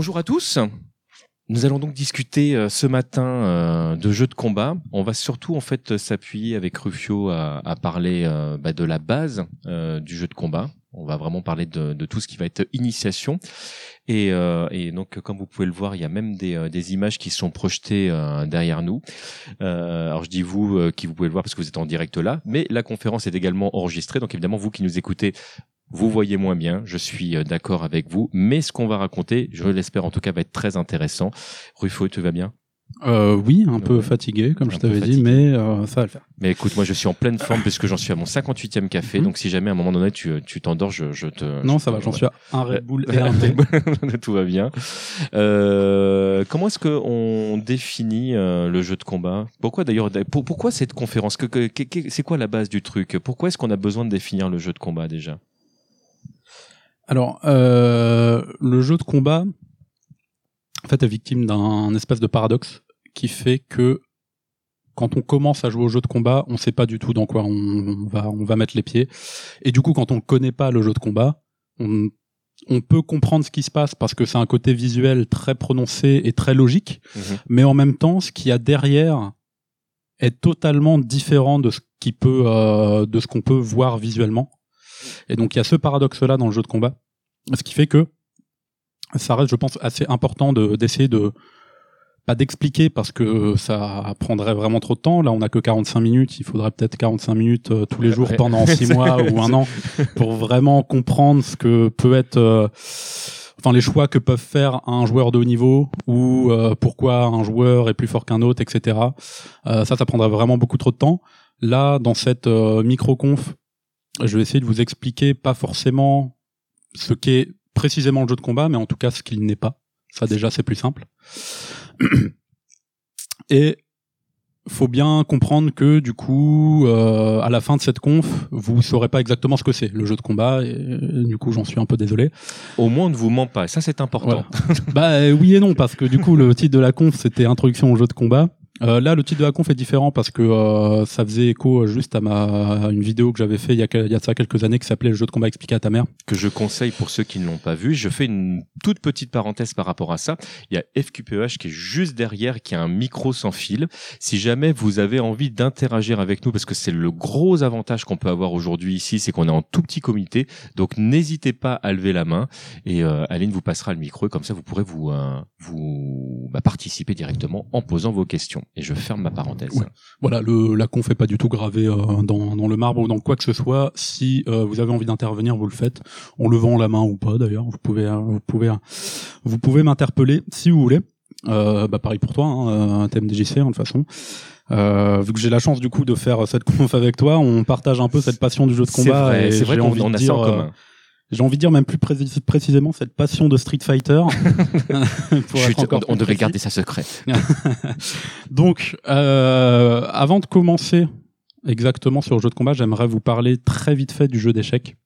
Bonjour à tous. Nous allons donc discuter euh, ce matin euh, de jeux de combat. On va surtout en fait s'appuyer avec Rufio à, parler euh, bah, de la base du jeu de combat. On va vraiment parler de, tout ce qui va être initiation. Et, donc, comme vous pouvez le voir, il y a même des, des images qui sont projetées derrière nous. Alors, je dis vous qui vous pouvez le voir parce que vous êtes en direct là, mais la conférence est également enregistrée. Donc, évidemment, vous qui nous écoutez, vous voyez moins bien, je suis euh, d'accord avec vous, mais ce qu'on va raconter, je l'espère en tout cas, va être très intéressant. Rufo, tu vas bien? Euh, oui, un peu Ouais. fatigué, comme Un je t'avais dit, mais euh, ça va le faire. Mais écoute, moi je suis en pleine forme puisque j'en suis à mon 58e café, Mhm. donc si jamais à un moment donné tu tu t'endors, je, je te... Non, je ça va, j'en suis à un Red Bull et un. Tout va bien. Euh, comment est-ce qu'on définit euh, le jeu de combat? Pourquoi d'ailleurs pour- Pourquoi cette conférence? Que- que- que- C'est quoi la base du truc? Pourquoi est-ce qu'on a besoin de définir le jeu de combat déjà? Alors, euh, le jeu de combat, en fait, est victime d'un espèce de paradoxe qui fait que quand on commence à jouer au jeu de combat, on sait pas du tout dans quoi on, on va, on va mettre les pieds. Et du coup, quand on connaît pas le jeu de combat, on, on peut comprendre ce qui se passe parce que c'est un côté visuel très prononcé et très logique. Mhm. mais en même temps, ce qu'il y a derrière est totalement différent de ce qui peut, euh, de ce qu'on peut voir visuellement. Et donc il y a ce paradoxe-là dans le jeu de combat, ce qui fait que ça reste, je pense, assez important de d'essayer de pas d'expliquer parce que ça prendrait vraiment trop de temps. Là, on a que 45 minutes. Il faudrait peut-être 45 minutes euh, tous les jours ouais. pendant 6 mois ou un an pour vraiment comprendre ce que peut être, euh, enfin les choix que peuvent faire un joueur de haut niveau ou euh, pourquoi un joueur est plus fort qu'un autre, etc. Ça, ça prendrait vraiment beaucoup trop de temps. Là, dans cette micro-conf, je vais essayer de vous expliquer pas forcément ce qu'est précisément le jeu de combat, mais en tout cas ce qu'il n'est pas. Ça déjà, c'est plus simple. Et faut bien comprendre que du coup, euh, à la fin de cette conf, vous saurez pas exactement ce que c'est le jeu de combat. Et, euh, du coup, j'en suis un peu désolé. Au moins, on ne vous ment pas. Ça, c'est important. Bah euh, oui et non parce que du coup le titre de la conf c'était introduction au jeu de combat. Euh, là le titre de la conf est différent parce que euh, ça faisait écho juste à ma à une vidéo que j'avais fait il y a il y a ça quelques années qui s'appelait le jeu de combat expliqué à ta mère. que je conseille pour ceux qui ne l'ont pas vu. Je fais une toute petite parenthèse par rapport à ça. Il y a FQPH qui est juste derrière, qui a un micro sans fil. Si jamais vous avez envie d'interagir avec nous, parce que c'est le gros avantage qu'on peut avoir aujourd'hui ici, c'est qu'on est en tout petit comité. Donc n'hésitez pas à lever la main et euh, Aline vous passera le micro et comme ça vous pourrez vous euh, vous bah, participer directement en posant vos questions. Et je ferme ma parenthèse. Ouais. Voilà le la conf est pas du tout gravée euh, dans dans le marbre ou dans quoi que ce soit. Si euh, vous avez envie d'intervenir vous le faites en levant la main ou pas d'ailleurs. Vous pouvez euh, vous pouvez euh, vous pouvez m'interpeller si vous voulez. Euh, bah pareil pour toi, hein, un thème DJC hein, de toute façon. Euh, vu que j'ai la chance du coup de faire cette conf avec toi, on partage un peu cette passion du jeu de combat. vrai, c'est vrai j'ai qu'on de a dire, ça en commun. J'ai envie de dire même plus précis- précisément cette passion de Street Fighter. pour Chut, on, devait garder ça secret. Donc, euh, avant de commencer exactement sur le jeu de combat, j'aimerais vous parler très vite fait du jeu d'échecs.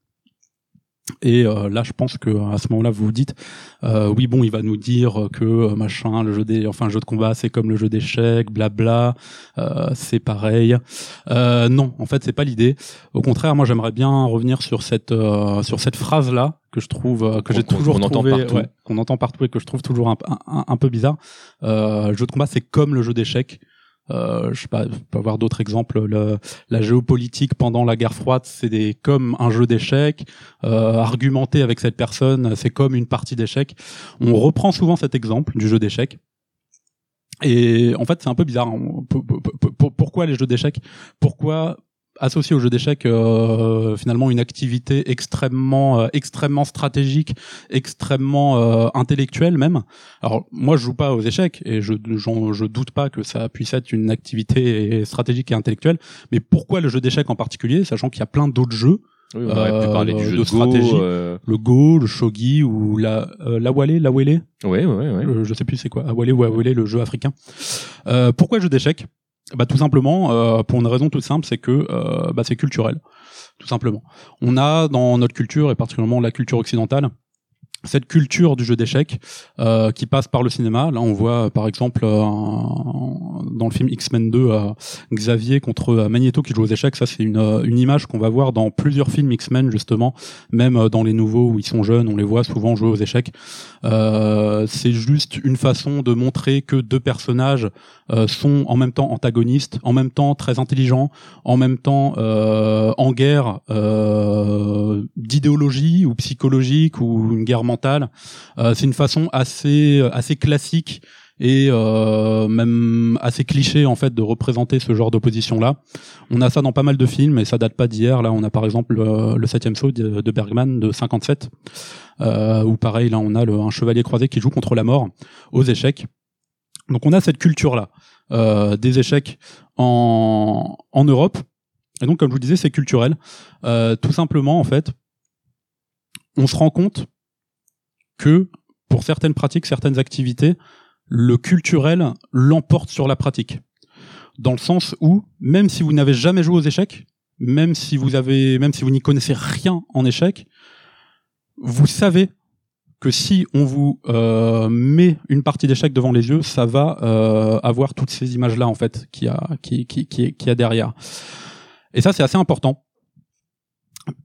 Et euh, là, je pense que à ce moment-là, vous vous dites, euh, oui, bon, il va nous dire que euh, machin, le jeu des, enfin, le jeu de combat, c'est comme le jeu d'échecs, blabla, euh, c'est pareil. Euh, non, en fait, c'est pas l'idée. Au contraire, moi, j'aimerais bien revenir sur cette, euh, sur cette phrase-là que je trouve, que j'ai toujours qu'on entend trouvé, partout. ouais, qu'on entend partout et que je trouve toujours un, un, un peu bizarre. Euh, le jeu de combat, c'est comme le jeu d'échecs. Euh, je sais pas, peux avoir d'autres exemples. Le- la géopolitique pendant la guerre froide, c'est des, comme un jeu d'échecs. Euh, argumenter avec cette personne, c'est comme une partie d'échecs. On reprend souvent cet exemple du jeu d'échecs. Et en fait, c'est un peu bizarre. P- Pourquoi les jeux d'échecs? Pourquoi associer au jeu d'échecs euh, finalement une activité extrêmement euh, extrêmement stratégique, extrêmement euh, intellectuelle même. Alors moi je joue pas aux échecs et je je doute pas que ça puisse être une activité stratégique et intellectuelle, mais pourquoi le jeu d'échecs en particulier, sachant qu'il y a plein d'autres jeux, Oui, on aurait pu Euh, parler du jeu de de, stratégie. Go, euh, le Go, le shogi ou la euh, la Wale, la Wele, Ouais, ouais, ouais. euh, je sais plus c'est quoi, Awale ou Awale, le jeu africain. Euh, pourquoi le jeu d'échecs? Bah tout simplement euh, pour une raison toute simple, c'est que euh, bah, c'est culturel, tout simplement. On a dans notre culture et particulièrement la culture occidentale cette culture du jeu d'échecs euh, qui passe par le cinéma. Là, on voit par exemple euh, dans le film X-Men 2 euh, Xavier contre Magneto qui joue aux échecs. Ça, c'est une, une image qu'on va voir dans plusieurs films X-Men justement, même dans les nouveaux où ils sont jeunes, on les voit souvent jouer aux échecs. c'est juste une façon de montrer que deux personnages sont en même temps antagonistes, en même temps très intelligents, en même temps en guerre d'idéologie ou psychologique ou une guerre euh, c'est une façon assez assez classique et euh, même assez cliché en fait de représenter ce genre d'opposition là. On a ça dans pas mal de films et ça date pas d'hier. Là, on a par exemple euh, le septième saut de, Bergman de 57, euh, où pareil là on a un chevalier croisé qui joue contre la mort aux échecs. Donc on a cette culture là euh, des échecs en en Europe. Et donc comme je vous disais, c'est culturel. tout simplement en fait, on se rend compte que pour certaines pratiques, certaines activités, le culturel l'emporte sur la pratique. Dans le sens où, même si vous n'avez jamais joué aux échecs, même si vous avez, même si vous n'y connaissez rien en échecs, vous savez que si on vous euh, met une partie d'échecs devant les yeux, ça va euh, avoir toutes ces images-là en fait qui a, qui, qui, qui, qui a derrière. Et ça, c'est assez important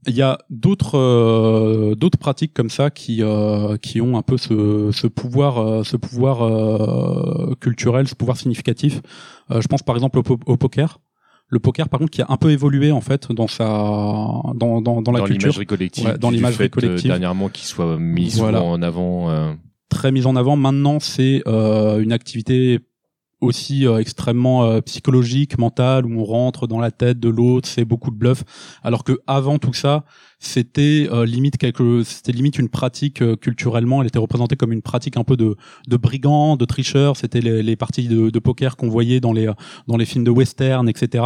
il y a d'autres euh, d'autres pratiques comme ça qui euh, qui ont un peu ce, ce pouvoir euh, ce pouvoir euh, culturel ce pouvoir significatif. Je pense par exemple au, au, poker. Le poker par contre qui a un peu évolué en fait dans sa dans dans, dans la dans culture. collective dans l'imagerie collective. dernièrement qui soit mise en avant très mise en avant. Maintenant c'est une activité aussi euh, extrêmement euh, psychologique, mental, où on rentre dans la tête de l'autre, c'est beaucoup de bluff. Alors que avant tout ça, c'était euh, limite quelque, c'était limite une pratique culturellement. Elle était représentée comme une pratique un peu de de brigand, de tricheur. C'était les, les, parties de, de poker qu'on voyait dans les dans les films de western, etc.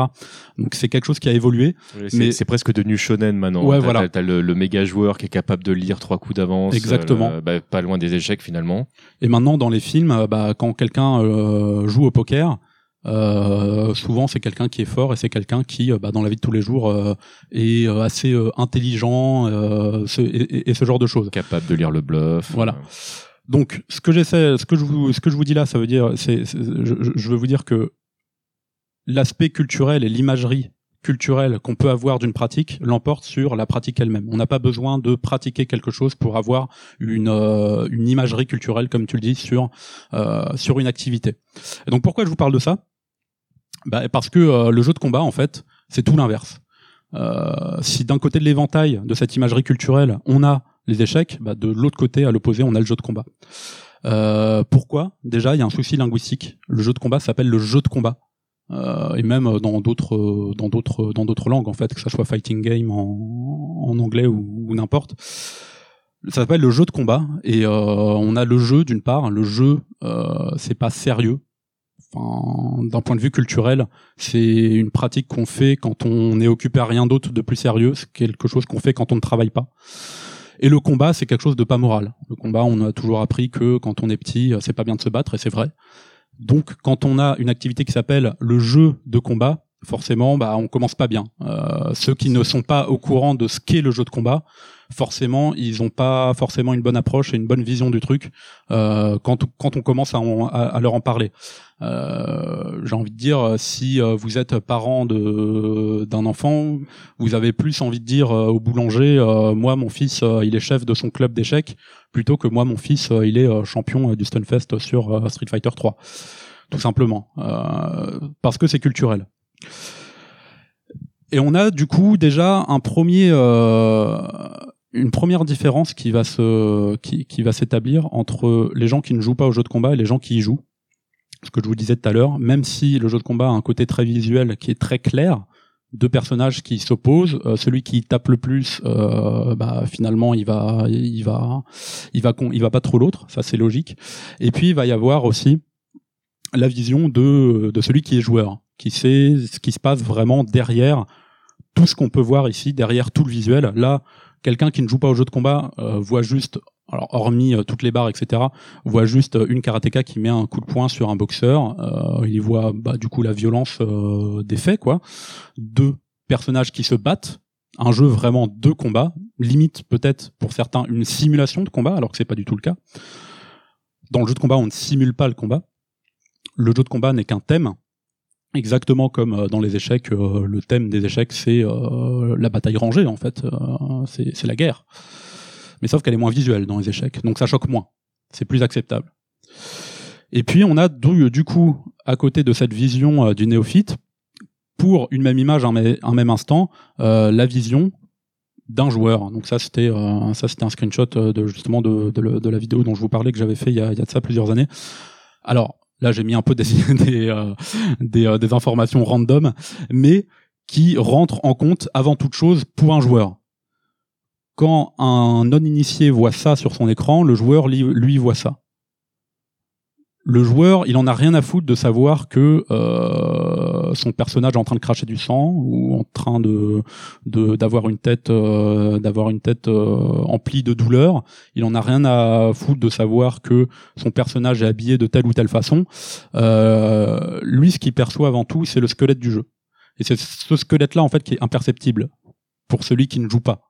Donc c'est quelque chose qui a évolué. mais c'est presque devenu shonen maintenant. Ouais, t'as, voilà. T'as, le, le, méga joueur qui est capable de lire trois coups d'avance. Exactement. bah, pas loin des échecs finalement. Et maintenant dans les films, bah, quand quelqu'un joue au poker, euh, souvent c'est quelqu'un qui est fort et c'est quelqu'un qui, euh, bah, dans la vie de tous les jours, euh, est assez euh, intelligent ce, et, et, ce genre de choses. Capable de lire le bluff. Voilà. Donc, ce que j'essaie, ce que je vous, ce que je vous dis là, ça veut dire, c'est, je, je veux vous dire que l'aspect culturel et l'imagerie culturel qu'on peut avoir d'une pratique l'emporte sur la pratique elle-même. On n'a pas besoin de pratiquer quelque chose pour avoir une, euh, une imagerie culturelle, comme tu le dis, sur, euh, sur une activité. Et donc pourquoi je vous parle de ça? Bah, Parce que euh, le jeu de combat, en fait, c'est tout l'inverse. Si d'un côté de l'éventail de cette imagerie culturelle, on a les échecs, bah, de l'autre côté, à l'opposé, on a le jeu de combat. Pourquoi? Déjà, il y a un souci linguistique. Le jeu de combat s'appelle le jeu de combat. Euh, et même dans d'autres dans d'autres dans d'autres langues en fait que ça soit fighting game en, en anglais ou, ou n'importe. Ça s'appelle le jeu de combat. Et euh, on a le jeu d'une part. Le jeu euh, c'est pas sérieux. Enfin d'un point de vue culturel c'est une pratique qu'on fait quand on est occupé à rien d'autre de plus sérieux. C'est quelque chose qu'on fait quand on ne travaille pas. Et le combat c'est quelque chose de pas moral. Le combat on a toujours appris que quand on est petit c'est pas bien de se battre. Et c'est vrai donc, quand on a une activité qui s'appelle le jeu de combat, forcément, bah, on commence pas bien. Euh, ceux qui ne sont pas au courant de ce qu'est le jeu de combat, forcément, ils n'ont pas forcément une bonne approche et une bonne vision du truc euh, quand, quand on commence à, leur en parler. Euh, J'ai envie de dire, si euh, vous êtes parent d'un enfant, vous avez plus envie de dire euh, au boulanger, moi, mon fils, il est chef de son club d'échecs, plutôt que moi, mon fils, il est champion du Stunfest sur Street Fighter 3 tout simplement, parce que c'est culturel. Et on a du coup déjà un premier, une première différence qui va se, qui, qui va s'établir entre les gens qui ne jouent pas au jeu de combat et les gens qui y jouent. Ce que je vous disais tout à l'heure, même si le jeu de combat a un côté très visuel qui est très clair, deux personnages qui s'opposent, euh, celui qui tape le plus, euh, bah, finalement il va, il va, il va, il va pas trop l'autre, ça c'est logique. Et puis il va y avoir aussi la vision de, de celui qui est joueur qui sait ce qui se passe vraiment derrière tout ce qu'on peut voir ici, derrière tout le visuel. Là, quelqu'un qui ne joue pas au jeu de combat euh, voit juste, alors hormis euh, toutes les barres, etc., voit juste une karatéka qui met un coup de poing sur un boxeur. Euh, il voit bah, du coup la violence des faits, quoi. Deux personnages qui se battent, un jeu vraiment de combat, limite peut-être pour certains une simulation de combat, alors que c'est pas du tout le cas. Dans le jeu de combat, on ne simule pas le combat. Le jeu de combat n'est qu'un thème, exactement comme euh, dans les échecs, euh, le thème des échecs, c'est euh, la bataille rangée en fait, c'est la guerre. Mais sauf qu'elle est moins visuelle dans les échecs, donc ça choque moins, c'est plus acceptable. Et puis on a du coup, à côté de cette vision du néophyte, pour une même image, un, même instant, la vision d'un joueur. Donc ça c'était ça c'était un screenshot de justement de, de, la vidéo dont je vous parlais que j'avais fait il y, a, il y a de ça plusieurs années. Alors Là, j'ai mis un peu des, des, euh, euh, des, informations random, mais qui rentrent en compte avant toute chose pour un joueur. Quand un non-initié voit ça sur son écran, le joueur lui voit ça le joueur, il en a rien à foutre de savoir que euh, son personnage est en train de cracher du sang ou en train de d'avoir une tête euh, d'avoir une tête euh, emplie de douleur. Il en a rien à foutre de savoir que son personnage est habillé de telle ou telle façon. lui, ce qu'il perçoit avant tout, c'est le squelette du jeu. Et c'est ce squelette-là en fait qui est imperceptible pour celui qui ne joue pas.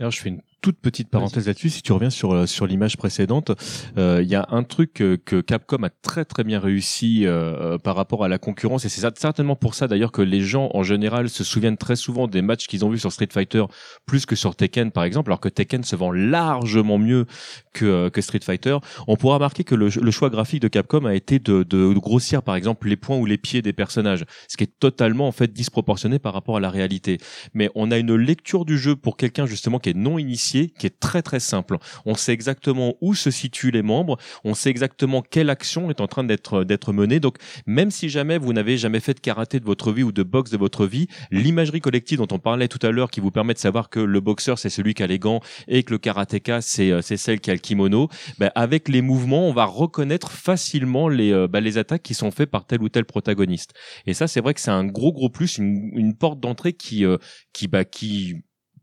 Alors je fais une toute petite parenthèse là-dessus. Si tu reviens sur euh, sur l'image précédente, euh, il y a un truc que, Capcom a très très bien réussi euh, par rapport à la concurrence, et c'est certainement pour ça d'ailleurs que les gens en général se souviennent très souvent des matchs qu'ils ont vus sur Street Fighter plus que sur Tekken par exemple, alors que Tekken se vend largement mieux que que Street Fighter. On pourra remarquer que le, choix graphique de Capcom a été de, de grossir par exemple les points ou les pieds des personnages, ce qui est totalement en fait disproportionné par rapport à la réalité. Mais on a une lecture du jeu pour quelqu'un justement qui est non initié qui est très très simple. On sait exactement où se situent les membres, on sait exactement quelle action est en train d'être d'être menée. Donc même si jamais vous n'avez jamais fait de karaté de votre vie ou de boxe de votre vie, l'imagerie collective dont on parlait tout à l'heure qui vous permet de savoir que le boxeur c'est celui qui a les gants et que le karatéka c'est euh, c'est celle qui a le kimono, ben, avec les mouvements, on va reconnaître facilement les euh, ben, les attaques qui sont faites par tel ou tel protagoniste. Et ça c'est vrai que c'est un gros gros plus, une, une porte d'entrée qui euh, qui bah, qui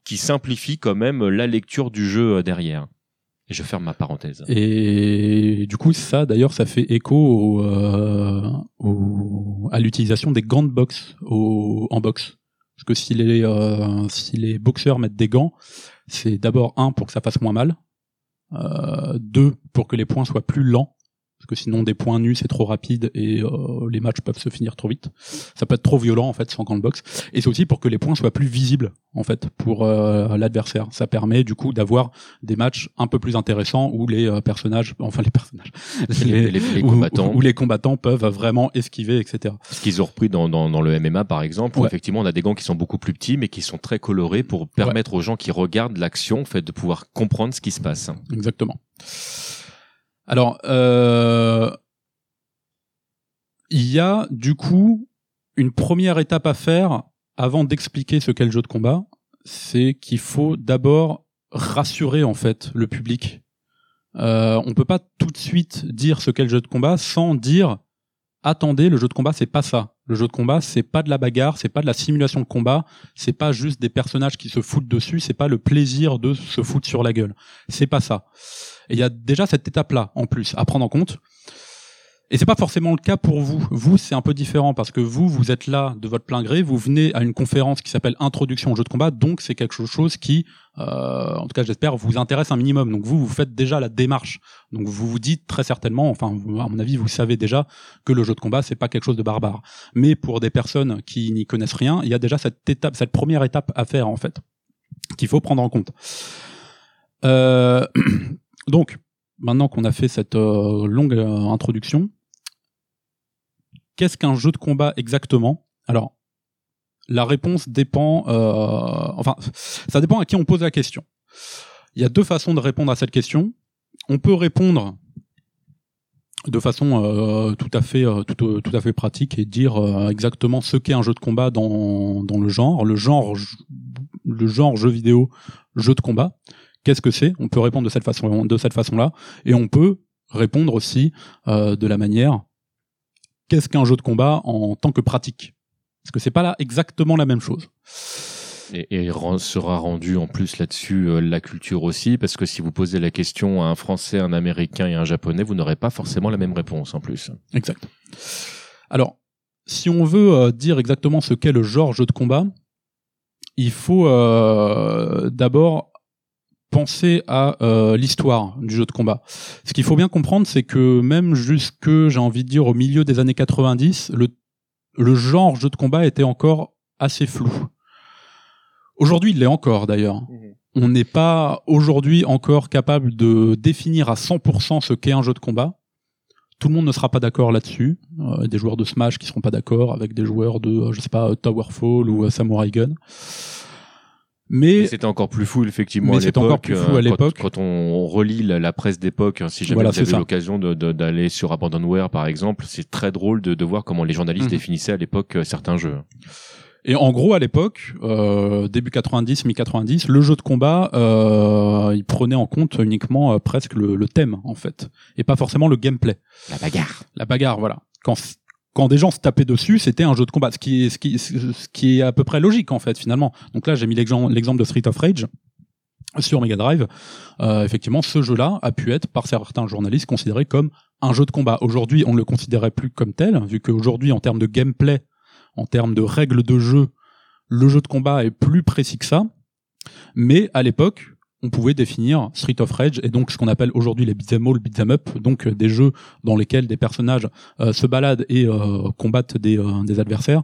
qui simplifie quand même la lecture du jeu euh, derrière. Et je ferme ma parenthèse. Et du coup, ça, d'ailleurs, ça fait écho euh, à l'utilisation des gants de boxe en boxe. Parce que si les, euh, si les boxeurs mettent des gants, c'est d'abord un pour que ça fasse moins mal, deux pour que les points soient plus lents parce que sinon des points nus c'est trop rapide et euh, les matchs peuvent se finir trop vite. Ça peut être trop violent en fait sans grande box. Et c'est aussi pour que les points soient plus visibles en fait pour euh, l'adversaire. Ça permet du coup d'avoir des matchs un peu plus intéressants où les euh, personnages, enfin les personnages, les, les, combattants, où, les combattants peuvent vraiment esquiver, etc. Ce qu'ils ont repris dans, dans, dans, le MMA par exemple, où effectivement on a des gants qui sont beaucoup plus petits mais qui sont très colorés pour permettre aux gens qui regardent l'action en fait de pouvoir comprendre ce qui se passe. Exactement. Alors, euh, il y a du coup une première étape à faire avant d'expliquer ce qu'est le jeu de combat, c'est qu'il faut d'abord rassurer en fait le public. Euh, on peut pas tout de suite dire ce qu'est le jeu de combat sans dire attendez, le jeu de combat c'est pas ça. Le jeu de combat c'est pas de la bagarre, c'est pas de la simulation de combat, c'est pas juste des personnages qui se foutent dessus, c'est pas le plaisir de se foutre sur la gueule. C'est pas ça. Et il y a déjà cette étape-là, en plus, à prendre en compte. Et c'est pas forcément le cas pour vous. Vous, c'est un peu différent parce que vous, vous êtes là de votre plein gré. Vous venez à une conférence qui s'appelle Introduction au jeu de combat, donc c'est quelque chose qui, euh, en tout cas, j'espère, vous intéresse un minimum. Donc vous, vous faites déjà la démarche. Donc vous vous dites très certainement, enfin, à mon avis, vous savez déjà que le jeu de combat, c'est pas quelque chose de barbare. Mais pour des personnes qui n'y connaissent rien, il y a déjà cette étape, cette première étape à faire en fait, qu'il faut prendre en compte. Euh, Donc, maintenant qu'on a fait cette euh, longue euh, introduction, qu'est-ce qu'un jeu de combat exactement? Alors, la réponse dépend, euh, enfin, ça dépend à qui on pose la question. Il y a deux façons de répondre à cette question. On peut répondre de façon tout à fait tout, à fait pratique et dire exactement ce qu'est un jeu de combat dans, dans le genre, le genre le genre jeu vidéo jeu de combat qu'est-ce que c'est? On peut répondre de cette façon, de cette façon-là, et on peut répondre aussi euh, de la manière qu'est-ce qu'un jeu de combat en tant que pratique? Parce que c'est pas là exactement la même chose. Et, et sera rendu en plus là-dessus euh, la culture aussi, parce que si vous posez la question à un Français, un Américain et un Japonais, vous n'aurez pas forcément la même réponse en plus. Exact. Alors, si on veut euh, dire exactement ce qu'est le genre jeu de combat, il faut euh, d'abord penser à euh, l'histoire du jeu de combat. Ce qu'il faut bien comprendre, c'est que même jusque, j'ai envie de dire, au milieu des années 90, le, le genre jeu de combat était encore assez flou. Aujourd'hui, il l'est encore d'ailleurs. Mhm. On n'est pas aujourd'hui encore capable de définir à 100% ce qu'est un jeu de combat. Tout le monde ne sera pas d'accord là-dessus. Euh, des joueurs de Smash qui seront pas d'accord avec des joueurs de, euh, je sais pas, Towerfall ou euh, Samurai Gun. Mais c'était encore plus fou effectivement Mais c'était encore plus fou à euh, l'époque. Quand, quand on relit la, la presse d'époque, hein, si jamais Voilà, vous avez l'occasion de- de- d'aller sur Abandonware par exemple, c'est très drôle de, de voir comment les journalistes Mhm. définissaient à l'époque euh, certains jeux. Et en gros, à l'époque, euh, début 90, mi-90, le jeu de combat, euh, il prenait en compte uniquement euh, presque le, le thème, en fait, et pas forcément le gameplay. La bagarre. La bagarre, voilà. Quand, quand des gens se tapaient dessus, c'était un jeu de combat, ce qui est, à peu près logique, en fait, finalement. Donc là, j'ai mis l'exemple l'exemple de Street of Rage sur Mega Drive. Euh, effectivement, ce jeu-là a pu être, par certains journalistes, considéré comme un jeu de combat. Aujourd'hui, on ne le considérait plus comme tel, vu qu'aujourd'hui, en termes de gameplay, en termes de règles de jeu, le jeu de combat est plus précis que ça. Mais à l'époque, on pouvait définir Street of Rage et donc ce qu'on appelle aujourd'hui les beat'em all, beat'em up, donc euh, des jeux dans lesquels des personnages euh, se baladent et euh, combattent des, adversaires.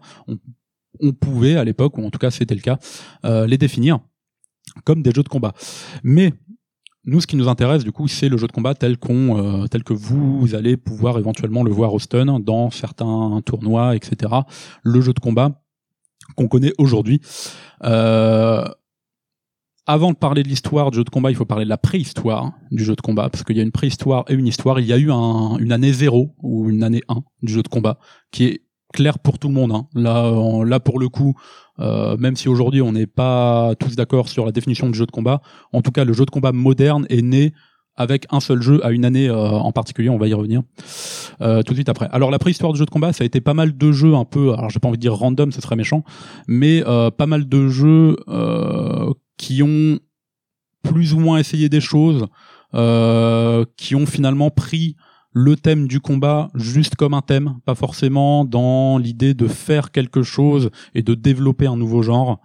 On, pouvait à l'époque, ou en tout cas c'était le cas, les définir comme des jeux de combat. Mais nous, ce qui nous intéresse, du coup, c'est le jeu de combat tel qu'on, tel que vous allez pouvoir éventuellement le voir au stun dans certains tournois, etc. Le jeu de combat qu'on connaît aujourd'hui. Avant de parler de l'histoire du jeu de combat, il faut parler de la préhistoire du jeu de combat, parce qu'il y a une préhistoire et une histoire. Il y a eu un- une année 0 ou une année 1 du jeu de combat, qui est claire pour tout le monde. hein. Là, là pour le coup, euh, même si aujourd'hui on n'est pas tous d'accord sur la définition du jeu de combat, en tout cas le jeu de combat moderne est né avec un seul jeu à une année euh, en particulier, on va y revenir euh, tout de suite après. Alors la préhistoire du jeu de combat, ça a été pas mal de jeux un peu, alors j'ai pas envie de dire random, ce serait méchant, mais euh, pas mal de jeux euh, qui ont plus ou moins essayé des choses, euh, qui ont finalement pris le thème du combat juste comme un thème, pas forcément dans l'idée de faire quelque chose et de développer un nouveau genre.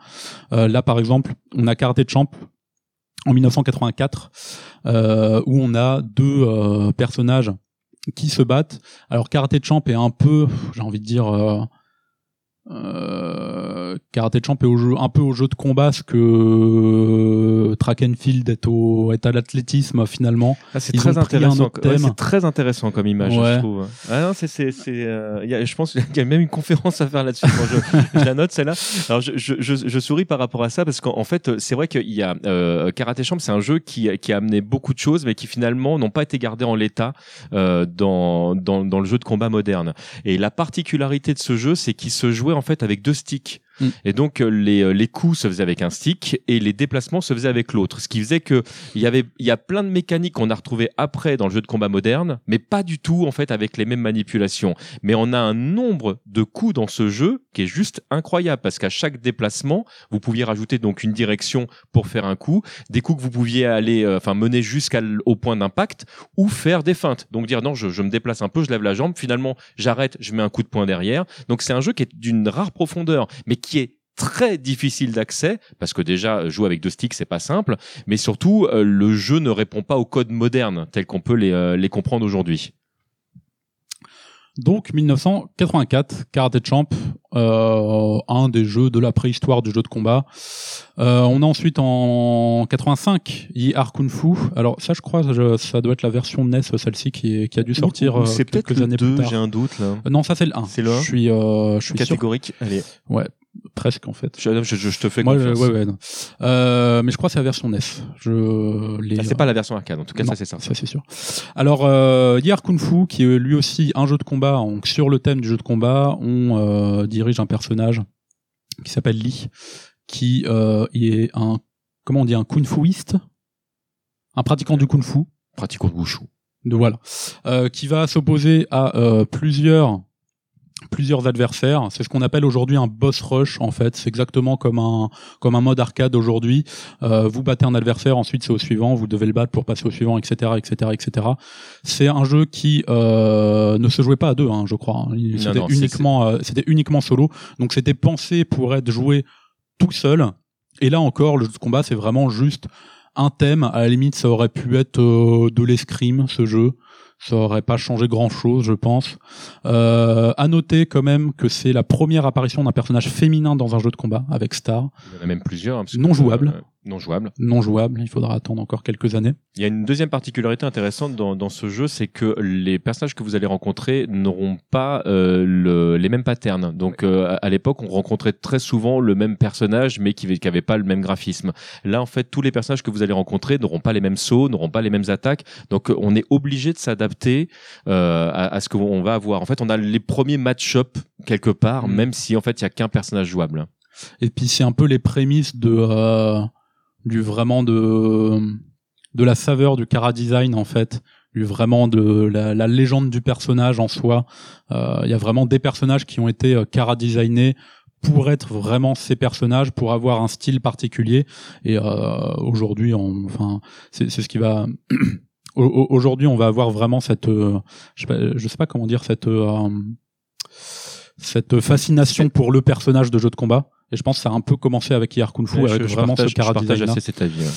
Euh, là par exemple, on a Karate Champ en 1984, euh, où on a deux euh, personnages qui se battent. Alors Karate Champ est un peu, j'ai envie de dire, euh, euh, Karate Champ est au jeu, un peu au jeu de combat ce que euh, Track and Field est, au, est à l'athlétisme finalement. Ah, c'est très intéressant. Ouais, c'est très intéressant comme image, Ouais. je trouve. Ah non, c'est, c'est, c'est, euh, il y a- je pense qu'il y a même une conférence à faire là-dessus. Je, je la note celle-là. Alors je, je, je, souris par rapport à ça parce qu'en en fait, c'est vrai qu'il y a euh, Karate Champ, c'est un jeu qui, qui a amené beaucoup de choses, mais qui finalement n'ont pas été gardées en l'état euh, dans, dans, dans le jeu de combat moderne. Et la particularité de ce jeu, c'est qu'il se jouait en fait avec deux sticks. Mm. Et donc euh, les, euh, les coups se faisaient avec un stick et les déplacements se faisaient avec l'autre. Ce qui faisait que il y avait il y a plein de mécaniques qu'on a retrouvées après dans le jeu de combat moderne, mais pas du tout en fait avec les mêmes manipulations. Mais on a un nombre de coups dans ce jeu qui est juste incroyable parce qu'à chaque déplacement, vous pouviez rajouter donc une direction pour faire un coup, des coups que vous pouviez aller euh, enfin mener jusqu'au point d'impact ou faire des feintes. Donc dire non, je, je me déplace un peu, je lève la jambe, finalement j'arrête, je mets un coup de poing derrière. Donc c'est un jeu qui est d'une rare profondeur, mais qui est très difficile d'accès parce que déjà jouer avec deux sticks c'est pas simple mais surtout euh, le jeu ne répond pas au code moderne tel qu'on peut les, euh, les comprendre aujourd'hui Donc 1984, Karate Champ, euh, un des jeux de la préhistoire du jeu de combat. Euh, on a ensuite en 85 Yi-Har Kung Fu. Alors ça, je crois, je- ça doit être la version NES, celle-ci qui, qui a dû sortir euh, c'est peut-être quelques le années 2 plus tard. j'ai un doute là Euh, non, ça c'est le 1. C'est le 1? Je suis, euh, je suis sûr, catégorique allez presque en fait. je, je, je- je te fais Moi, confiance ouais, ouais, non. Euh, mais je crois que c'est la version NES. Je les, Ah, c'est pas la version arcade en tout cas Non, ça c'est ça Ça c'est sûr. Alors euh, Yi-Har Kung Fu, qui est lui aussi un jeu de combat, donc sur le thème du jeu de combat, on euh, dirige un personnage qui s'appelle Lee, qui euh, est un comment on dit un kung fuiste, un pratiquant du kung fu, pratiquant de wushu de voilà, euh, qui va s'opposer à euh, plusieurs plusieurs adversaires. C'est ce qu'on appelle aujourd'hui un boss rush en fait. C'est exactement comme un comme un mode arcade aujourd'hui. Euh, vous battez un adversaire, ensuite c'est au suivant, vous devez le battre pour passer au suivant, etc., etc., etc. C'est un jeu qui euh, ne se jouait pas à deux, hein, je crois. C'était uniquement euh, c'était uniquement solo. Donc c'était pensé pour être joué tout seul Et là encore, le jeu de combat, c'est vraiment juste un thème. À la limite, ça aurait pu être euh, de l'escrime, ce jeu. Ça aurait pas changé grand chose, je pense. Euh, à noter quand même que c'est la première apparition d'un personnage féminin dans un jeu de combat avec Star. Il y en a même plusieurs. hein, Non jouable. Non jouable. Non jouable, il faudra attendre encore quelques années. Il y a une deuxième particularité intéressante dans, dans ce jeu, c'est que les personnages que vous allez rencontrer n'auront pas euh, le, les mêmes patterns. Donc euh, à- l'époque, on rencontrait très souvent le même personnage, mais qui n'avait pas le même graphisme. Là, en fait, tous les personnages que vous allez rencontrer n'auront pas les mêmes sauts, n'auront pas les mêmes attaques. Donc euh, on est obligé de s'adapter euh, à, à ce qu'on va avoir. En fait, on a les premiers match-up quelque part, Mm. même si en fait il y a qu'un personnage jouable. Et puis c'est un peu les prémices de du vraiment de de la saveur du cara design en fait, du vraiment de la, la légende du personnage en soi. Euh, Il y a vraiment des personnages qui ont été euh, cara designés pour être vraiment ces personnages, pour avoir un style particulier. Et euh, aujourd'hui, enfin, c'est c'est ce qui va. au- au- Aujourd'hui, on va avoir vraiment cette, euh, je sais pas, je sais pas comment dire cette. euh, cette fascination pour le personnage de jeu de combat. Et je pense que ça a un peu commencé avec Hier Kung Fu, Ouais, avec je, je vraiment partage, ce cara je partage design. cet avis. ouais.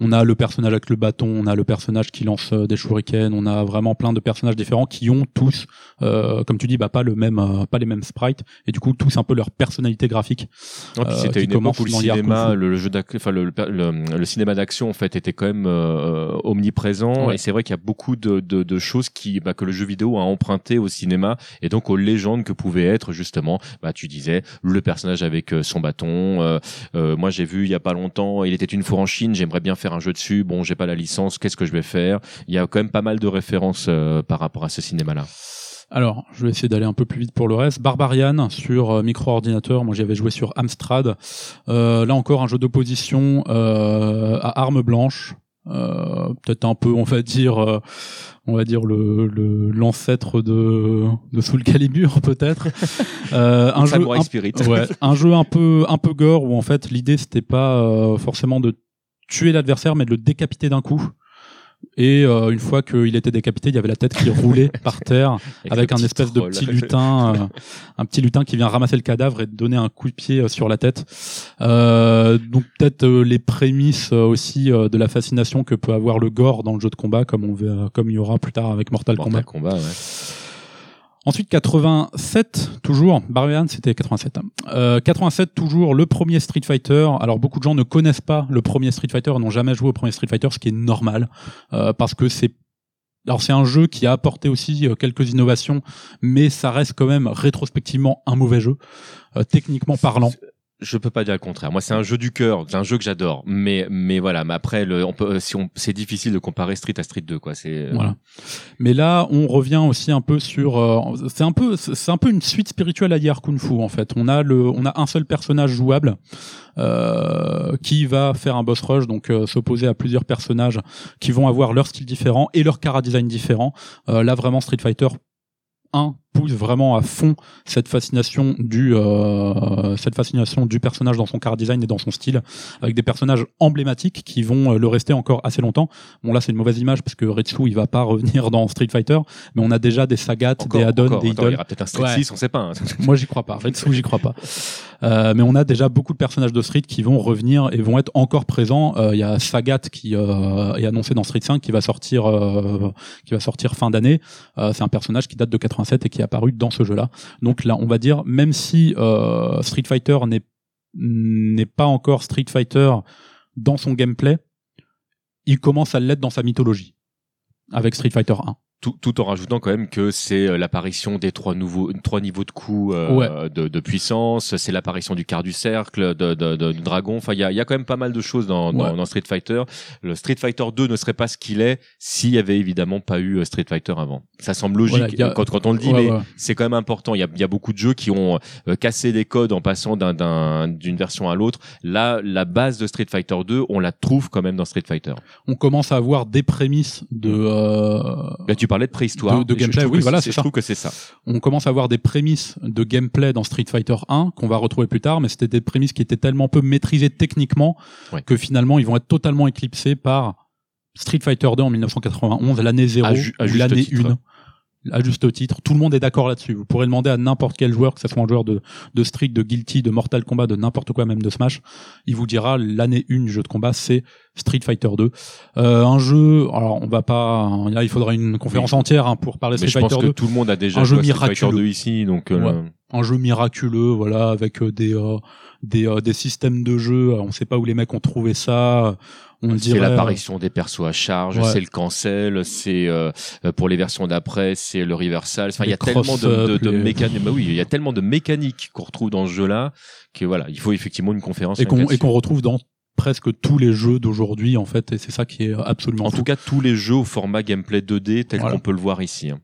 On a le personnage avec le bâton, on a le personnage qui lance euh, des shurikens, on a vraiment plein de personnages différents qui ont tous, euh, comme tu dis, bah pas le même, euh, pas les mêmes sprites, et du coup tous un peu leur personnalité graphique. Euh, c'était une époque où le cinéma, le, le jeu d'ac- enfin le, le, le cinéma d'action en fait était quand même omniprésent et c'est vrai qu'il y a beaucoup de, de, de choses qui bah, que le jeu vidéo a emprunté au cinéma et donc aux légendes que pouvait être justement bah tu disais le personnage avec euh, bâton euh, euh, moi j'ai vu il y a pas longtemps il était une fois en Chine j'aimerais bien faire un jeu dessus bon j'ai pas la licence qu'est-ce que je vais faire? Il y a quand même pas mal de références euh, par rapport à ce cinéma là Alors, je vais essayer d'aller un peu plus vite pour le reste. Barbarian sur micro-ordinateur, moi j'y avais joué sur Amstrad. Là encore, un jeu d'opposition à armes blanches. Euh, peut-être un peu, on va dire, euh, on va dire le le- l'ancêtre de de Soul Calibur peut-être. Euh, un jeu un, Spirit ouais, un jeu un peu un peu gore où en fait l'idée c'était pas euh, forcément de tuer l'adversaire mais de le décapiter d'un coup. Et euh, une fois qu'il était décapité, il y avait la tête qui roulait par terre avec un espèce de petit lutin, euh, un petit lutin qui vient ramasser le cadavre et donner un coup de pied euh, sur la tête. Euh, donc peut-être euh, les prémices aussi de la fascination que peut avoir le gore dans le jeu de combat, comme on verra, comme il y aura plus tard avec Mortal, Kombat. Mortal Kombat ouais. Ensuite 87 toujours, Barbarian c'était 87. hein. Euh, 87 toujours le premier Street Fighter. Alors beaucoup de gens ne connaissent pas le premier Street Fighter, n'ont jamais joué au premier Street Fighter, ce qui est normal euh, parce que c'est alors c'est un jeu qui a apporté aussi euh, quelques innovations, mais ça reste quand même rétrospectivement un mauvais jeu, techniquement parlant. Je peux pas dire le contraire. Moi, c'est un jeu du cœur, c'est un jeu que j'adore. Mais, mais voilà. Mais après, le, on peut, si on, c'est difficile de comparer Street à Street 2, quoi. C'est. Voilà. Mais là, on revient aussi un peu sur. euh, c'est un peu, c'est un peu une suite spirituelle à Hier Kung Fu en fait. On a le, on a un seul personnage jouable euh, qui va faire un boss rush, donc euh, s'opposer à plusieurs personnages qui vont avoir leur style différent et leur cara design différent. Euh, là, vraiment, Street Fighter 1 pousse vraiment à fond cette fascination du euh, cette fascination du personnage dans son car design et dans son style avec des personnages emblématiques qui vont euh, le rester encore assez longtemps bon là c'est une mauvaise image parce que Retsu il va pas revenir dans Street Fighter mais on a déjà des Sagat Encore, des add-ons des Attends, il y aura peut-être un Street Ouais. 6, on sait pas. hein. moi j'y crois pas Retsu j'y crois pas Euh, mais on a déjà beaucoup de personnages de Street qui vont revenir et vont être encore présents Euh, il y a Sagat qui euh, est annoncé dans Street 5 qui va sortir euh, qui va sortir fin d'année Euh, c'est un personnage qui date de 87 et qui est apparu dans ce jeu-là. Donc là, on va dire, même si euh, Street Fighter n'est n'est pas encore Street Fighter dans son gameplay, il commence à l'être dans sa mythologie avec Street Fighter 1. Tout, tout en rajoutant quand même que c'est euh, l'apparition des trois nouveaux, trois niveaux de coups euh, Ouais. de, de puissance, c'est l'apparition du quart du cercle, de, de, de- du dragon. Enfin, il y a, y a quand même pas mal de choses dans, dans, Ouais. dans Street Fighter. Le Street Fighter 2 ne serait pas ce qu'il est s'il y avait évidemment pas eu euh, Street Fighter avant. Ça semble logique Voilà, a- quand, quand on le dit, Ouais, mais c'est quand même important. Il y a, y a beaucoup de jeux qui ont euh, cassé des codes en passant d'un- d'un- d'une version à l'autre. Là, la base de Street Fighter 2, on la trouve quand même dans Street Fighter. On commence à avoir des prémices de euh, Là, tu parlais de préhistoire. De- de Et je- je gameplay, oui, voilà, c'est- c'est Je ça. trouve que c'est ça. on commence à avoir des prémices de gameplay dans Street Fighter 1 qu'on va retrouver plus tard, mais c'était des prémices qui étaient tellement peu maîtrisées techniquement Ouais. que finalement ils vont être totalement éclipsés par Street Fighter 2 en 1991, l'année 0 À ju- à ou juste l'année titre. 1. À juste titre. Tout le monde est d'accord là-dessus. Vous pourrez demander à n'importe quel joueur, que ce soit un joueur de, de Street, de Guilty, de Mortal Kombat, de n'importe quoi, même de Smash, il vous dira l'année 1 du jeu de combat, c'est Street Fighter 2. Euh, un jeu, alors on va pas, là il faudra une conférence entière hein, pour parler de Street Mais je Fighter pense 2. que tout le monde a déjà Un jeu joué Street Fighter miraculeux. 2 ici, donc euh, Ouais. un jeu miraculeux, voilà, avec euh, des euh, des, euh, des systèmes de jeu. On sait pas où les mecs ont trouvé ça. On c'est l'apparition des persos à charge, Ouais. c'est le cancel, c'est euh, pour les versions d'après, c'est le reversal. Enfin, il y a tellement de, de, cross-up, de les- mécaniques. Bah oui, il y a tellement de mécaniques qu'on retrouve dans ce jeu-là que voilà, il faut effectivement une conférence. et qu'on retrouve dans presque tous les jeux d'aujourd'hui en fait et c'est ça qui est absolument En fou. tout cas, tous les jeux au format gameplay 2D tel Voilà. qu'on peut le voir ici. hein.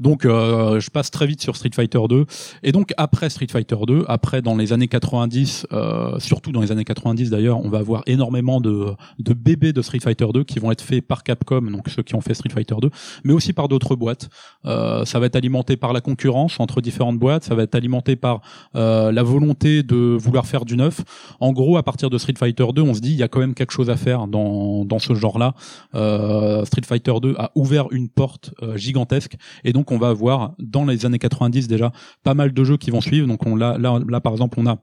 Donc euh, je passe très vite sur Street Fighter 2 et donc après Street Fighter 2, après dans les années 90, euh, surtout dans les années 90 d'ailleurs, on va avoir énormément de de bébés de Street Fighter 2 qui vont être faits par Capcom, donc ceux qui ont fait Street Fighter 2, mais aussi par d'autres boîtes. Euh, ça va être alimenté par la concurrence entre différentes boîtes, ça va être alimenté par euh, la volonté de vouloir faire du neuf. En gros, à partir de Street Fighter 2, on se dit il y a quand même quelque chose à faire dans dans ce genre-là. Street Fighter 2 a ouvert une porte gigantesque et donc on va avoir dans les années 90 déjà pas mal de jeux qui vont suivre. Donc on là là, là par exemple on a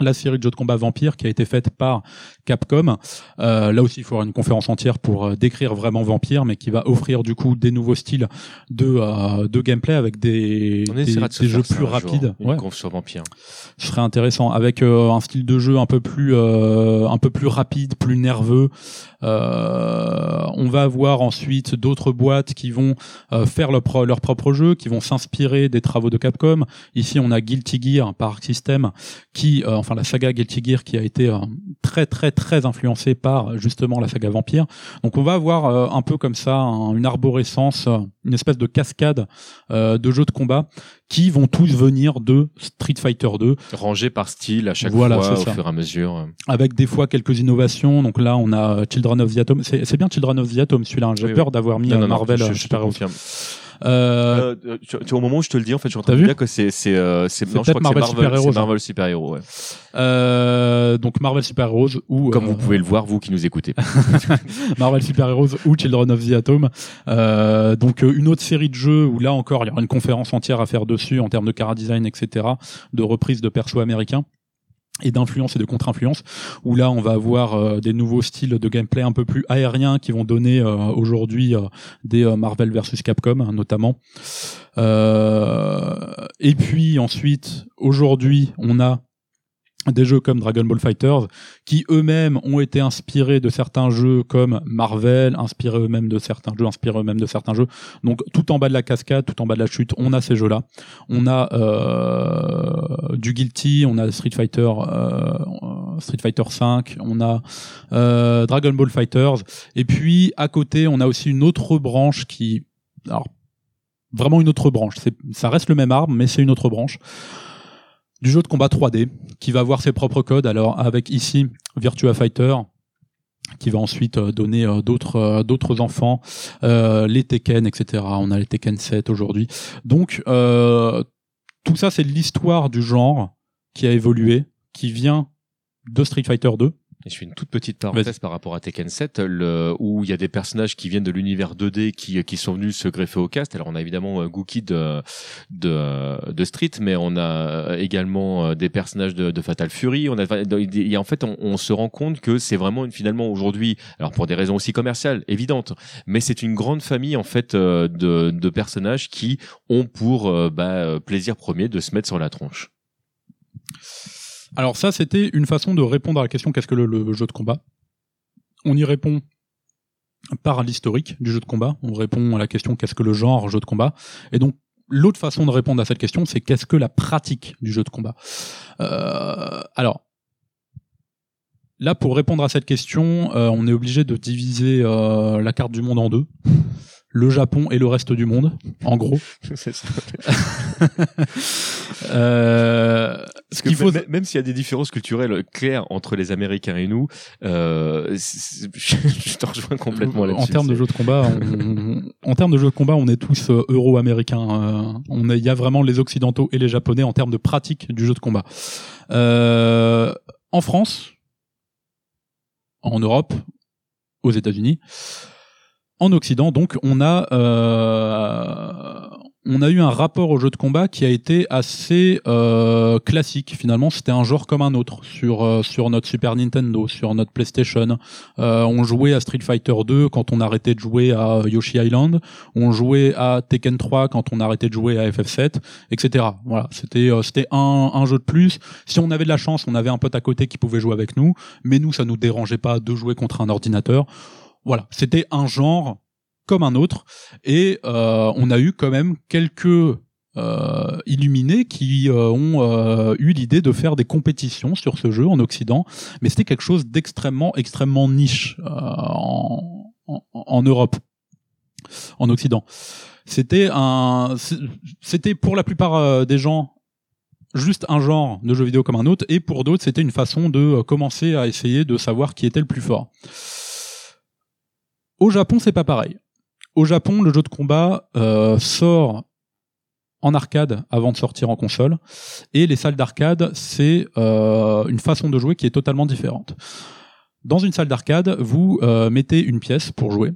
la série de jeux de combat Vampire qui a été faite par Capcom. Euh, là aussi, il avoir une conférence entière pour euh, décrire vraiment Vampire, mais qui va offrir du coup des nouveaux styles de euh, de gameplay avec des, des, de jeux plus un jour, rapides. Une Ouais conf sur Vampire. ce serait intéressant avec euh, un style de jeu un peu plus euh, un peu plus rapide, plus nerveux. Euh, on va avoir ensuite d'autres boîtes qui vont euh, faire leur, pro- leur propre jeu, qui vont s'inspirer des travaux de Capcom. Ici, on a Guilty Gear par System, qui, euh, enfin la saga Guilty Gear, qui a été très très très influencée par justement la saga Vampire. Donc, on va avoir un peu comme ça un- une arborescence, une espèce de cascade de jeux de combat qui vont tous venir de Street Fighter 2 Rangé par style à chaque Voilà, fois au ça. fur et à mesure. avec des fois quelques innovations. Donc là, on a euh, Children of the Atom. C'est bien Children of the Atom, celui-là. J'ai Oui, peur d'avoir mis Non, euh, non, non, Marvel je, euh, je te Super Heroes. confirme. Euh, Euh, tu, tu- au moment où je te le dis, en fait, je suis en train de dire que c'est euh, Marvel Super Marvel, hein. Marvel Super Héros. Ouais. Euh, donc Marvel Super Heroes ou Comme euh, vous pouvez le voir, vous qui nous écoutez. Marvel Super Heroes ou Children of the Atom. Euh, donc euh, une autre série de jeux où là encore il y aura une conférence entière à faire dessus en termes de cara design, etc., de reprise de persos américains et d'influence et de contre-influence où là on va avoir euh, des nouveaux styles de gameplay un peu plus aériens qui vont donner euh, aujourd'hui euh, des euh, Marvel versus Capcom hein, notamment Euh, et puis ensuite aujourd'hui on a des jeux comme Dragon Ball Fighters qui eux-mêmes ont été inspirés de certains jeux comme Marvel, inspirés eux-mêmes de certains jeux, inspirés eux-mêmes de certains jeux. Donc tout en bas de la cascade, tout en bas de la chute, on a ces jeux-là. On a euh, du Guilty, on a Street Fighter, euh, Street Fighter 5, on a euh, Dragon Ball Fighters, et puis à côté, on a aussi une autre branche qui, alors vraiment une autre branche. Ça reste le même arbre, mais c'est une autre branche du jeu de combat 3D qui va avoir ses propres codes. Alors avec ici Virtua Fighter qui va ensuite euh, donner euh, d'autres euh, d'autres enfants, euh, les Tekken, etc. On a les Tekken 7 aujourd'hui. Donc tout ça c'est l'histoire du genre qui a évolué, qui vient de Street Fighter 2. Et je fais une toute petite parenthèse par rapport à Tekken 7, le, où il y a des personnages qui viennent de l'univers 2D qui, qui sont venus se greffer au cast. Alors on a évidemment euh, Gookie de, de, de Street, mais on a également euh, des personnages de, de Fatal Fury. On a, et en fait, on, on se rend compte que c'est vraiment une, finalement aujourd'hui, alors pour des raisons aussi commerciales évidentes, mais c'est une grande famille en fait euh, de, de personnages qui ont pour euh, bah, plaisir premier de se mettre sur la tronche. Alors ça, c'était une façon de répondre à la question qu'est-ce que le, jeu de combat? On y répond par l'historique du jeu de combat. On répond à la question qu'est-ce que le genre jeu de combat? Et donc l'autre façon de répondre à cette question, c'est qu'est-ce que la pratique du jeu de combat? Euh, alors là, pour répondre à cette question, euh, on est obligé de diviser euh, la carte du monde en deux. Le Japon et le reste du monde, en gros. euh, Parce que qu'il faut- même, s'il y a des différences culturelles claires entre les Américains et nous, euh, c'est- je te rejoins complètement là-dessus. En termes de C'est- jeux de combat, on, en termes de de combat, on est tous euh, euro-américains. euh, on il y a vraiment les occidentaux et les japonais en termes de pratique du jeu de combat. Euh, en France, en Europe, aux États-Unis, en Occident, donc, on a euh, on a eu un rapport au jeu de combat qui a été assez euh, classique. Finalement, c'était un genre comme un autre sur euh, sur notre Super Nintendo, sur notre PlayStation. Euh, on jouait à Street Fighter 2 quand on arrêtait de jouer à Yoshi Island. On jouait à Tekken 3 quand on arrêtait de jouer à FF7, etc. Voilà, c'était euh, c'était un, un jeu de plus. Si on avait de la chance, on avait un pote à côté qui pouvait jouer avec nous, mais nous, ça nous dérangeait pas de jouer contre un ordinateur. Voilà, c'était un genre comme un autre. Et euh, on a eu quand même quelques euh, illuminés qui euh, ont eu l'idée de faire des compétitions sur ce jeu en Occident, mais c'était quelque chose d'extrêmement, extrêmement niche en, en, Europe, en Occident. C'était un, c'était pour la plupart des gens juste un genre de jeu vidéo comme un autre, et pour d'autres, c'était une façon de commencer à essayer de savoir qui était le plus fort. Au Japon, c'est pas pareil. Au Japon, le jeu de combat euh, sort en arcade avant de sortir en console, et les salles d'arcade, c'est euh, une façon de jouer qui est totalement différente. Dans une salle d'arcade, vous euh, mettez une pièce pour jouer,